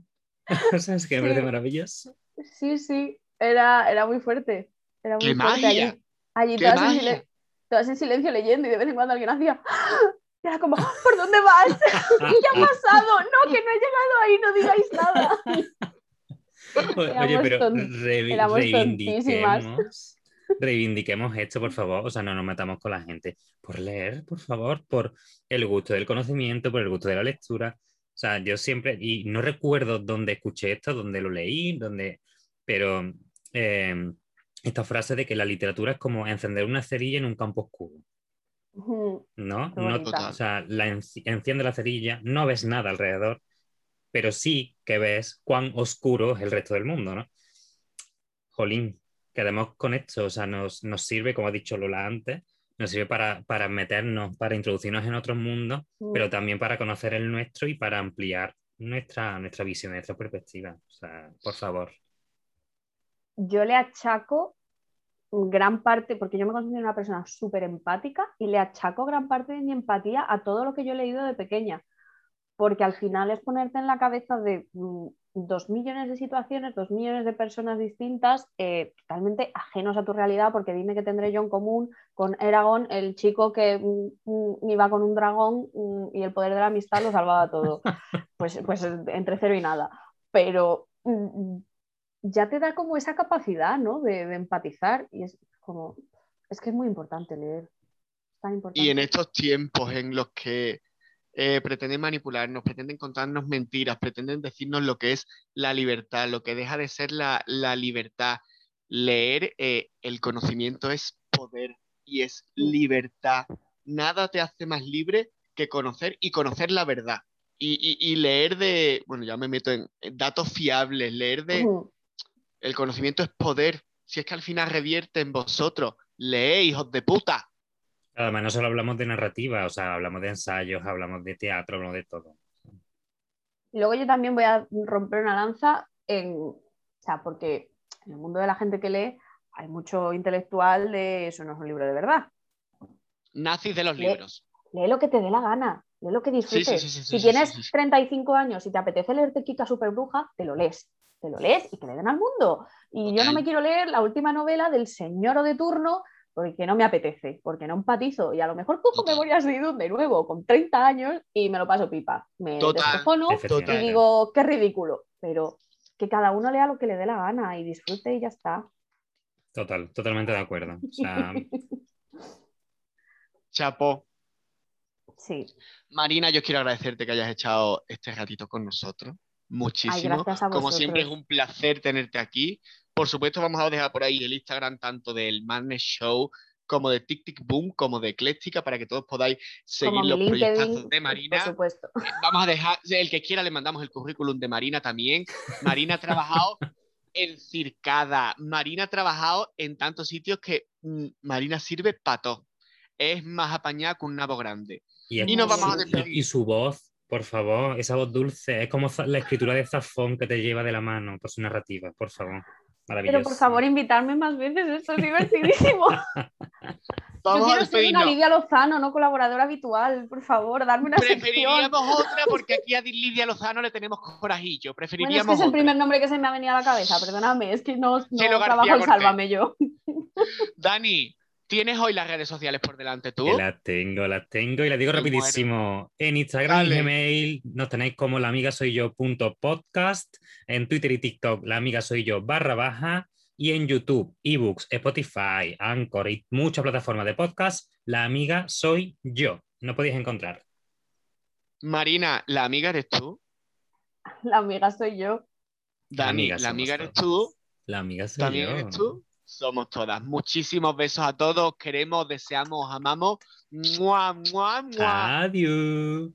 o sea, es que me parece Sí. maravilloso. Sí, sí, era, era muy fuerte. Era muy ¡Qué fuerte magia! allí. Allí ¡Qué todas en, magia! Todas en silencio leyendo y de vez en cuando alguien hacía. ¡Ah! Y era como, ¿por dónde vas? *laughs* ¿Qué ha pasado? No, que no he llegado ahí, no digáis nada. *laughs* Oye, Éramos pero revi- reivindiquemos, reivindiquemos esto, por favor. O sea, no nos matamos con la gente. Por leer, por favor, por el gusto del conocimiento, por el gusto de la lectura. O sea, yo siempre, y no recuerdo dónde escuché esto, dónde lo leí, dónde, pero eh, esta frase de que la literatura es como encender una cerilla en un campo oscuro. ¿no? O sea, la enciende la cerilla, no ves nada alrededor, pero sí que ves cuán oscuro es el resto del mundo, ¿no? Jolín, quedemos con esto, o sea, nos, nos sirve, como ha dicho Lola antes, nos sirve para, para meternos, para introducirnos en otros mundos, pero también para conocer el nuestro y para ampliar nuestra, nuestra visión, nuestra perspectiva. O sea, por favor. yo le achaco gran parte, porque yo me considero una persona súper empática y le achaco gran parte de mi empatía a todo lo que yo he leído de pequeña, porque al final es ponerte en la cabeza de mm, dos millones de situaciones, dos millones de personas distintas, eh, totalmente ajenos a tu realidad, porque dime que tendré yo en común con Eragon, el chico que mm, mm, iba con un dragón mm, y el poder de la amistad lo salvaba todo. *laughs* Pues, pues entre cero y nada. Pero ya te da como esa capacidad, ¿no? De, de empatizar y es como, es que es muy importante leer. Tan importante. Y en estos tiempos en los que eh, pretenden manipularnos, pretenden contarnos mentiras, pretenden decirnos lo que es la libertad, lo que deja de ser la, la libertad, leer eh, el conocimiento es poder y es libertad. Nada te hace más libre que conocer y conocer la verdad. Y, y- y leer de, bueno, ya me meto en, datos fiables, leer de. El conocimiento es poder. Si es que al final revierte en vosotros, lee, hijos de puta. Además, no solo hablamos de narrativa, o sea, hablamos de ensayos, hablamos de teatro, hablamos de todo. Luego yo también voy a romper una lanza en, o sea, porque en el mundo de la gente que lee hay mucho intelectual de eso no es un libro de verdad. Nazis de los libros. Lee lo que te dé la gana. lee lo que disfrutes. sí, sí, sí, si sí, tienes sí, sí. 35 años y te apetece leerte Kika Superbruja, te lo lees. Te lo lees y que le den al mundo. Y yo no Total. me quiero leer la última novela del señor de turno porque no me apetece, porque no empatizo. Y a lo mejor cojo Total. Memorias de Idun de nuevo con 30 años y me lo paso pipa. Me Total. descojono y digo, qué ridículo. Pero que cada uno lea lo que le dé la gana y disfrute y ya está. Total, totalmente de acuerdo. O sea, *laughs* Chapo. Sí. Marina, yo quiero agradecerte que hayas echado este ratito con nosotros. Muchísimo. gracias a Como siempre es un placer tenerte aquí. Por supuesto, vamos a dejar por ahí el Instagram tanto del Madness Show como de Tic Tic Boom, como de Ecléctica, para que todos podáis seguir los LinkedIn, proyectazos de Marina. por supuesto. Eh, Vamos a dejar, el que quiera le mandamos el currículum de Marina también. Marina ha trabajado en Circada, Marina ha trabajado en tantos sitios que mm, Marina sirve para todo. Es más apañada que un nabo grande. y, Y nos vamos a y- despedir. y su voz, por favor, esa voz dulce, es como la escritura de Zafón que te lleva de la mano por su narrativa, por favor. Maravilloso. Pero por favor, invitarme más veces, esto es divertidísimo. *laughs* Yo Vamos quiero ser una. Lidia Lozano, no colaboradora habitual. Por favor, darme una sección. Preferiríamos otra porque aquí a Lidia Lozano le tenemos corajillo. Bueno, es que Preferiríamos es el otra. primer nombre que se me ha venido a la cabeza, perdóname, es que no, no trabajo en Cortés. Sálvame yo. Dani, ¿tienes hoy las redes sociales por delante tú? Las tengo, las tengo y las digo Me rapidísimo. En Instagram y Dale. Gmail nos tenéis como la amiga soy yo punto podcast. En Twitter y TikTok la amiga soy yo barra baja. Y en YouTube, eBooks, Spotify, Anchor y muchas plataformas de podcast, la amiga soy yo. No podéis encontrar. Marina, ¿la amiga eres tú? La amiga soy yo. La Dani, amiga la amiga eres tú. La amiga soy ¿También yo. eres tú? Somos todas. Muchísimos besos a todos. Queremos, deseamos, amamos. ¡Mua, mua, mua! Adiós.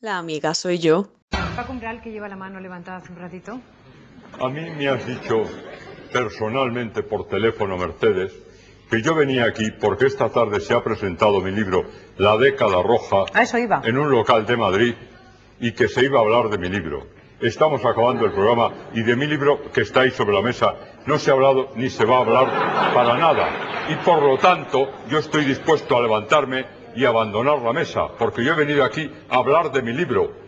La amiga soy yo. Paco Umbral, que lleva la mano levantada hace un ratito. A mí me has dicho personalmente por teléfono, Mercedes, que yo venía aquí porque esta tarde se ha presentado mi libro La década roja A eso iba. en un local de Madrid y que se iba a hablar de mi libro. Estamos acabando el programa y de mi libro que está ahí sobre la mesa no se ha hablado ni se va a hablar para nada. Y por lo tanto yo estoy dispuesto a levantarme y abandonar la mesa porque yo he venido aquí a hablar de mi libro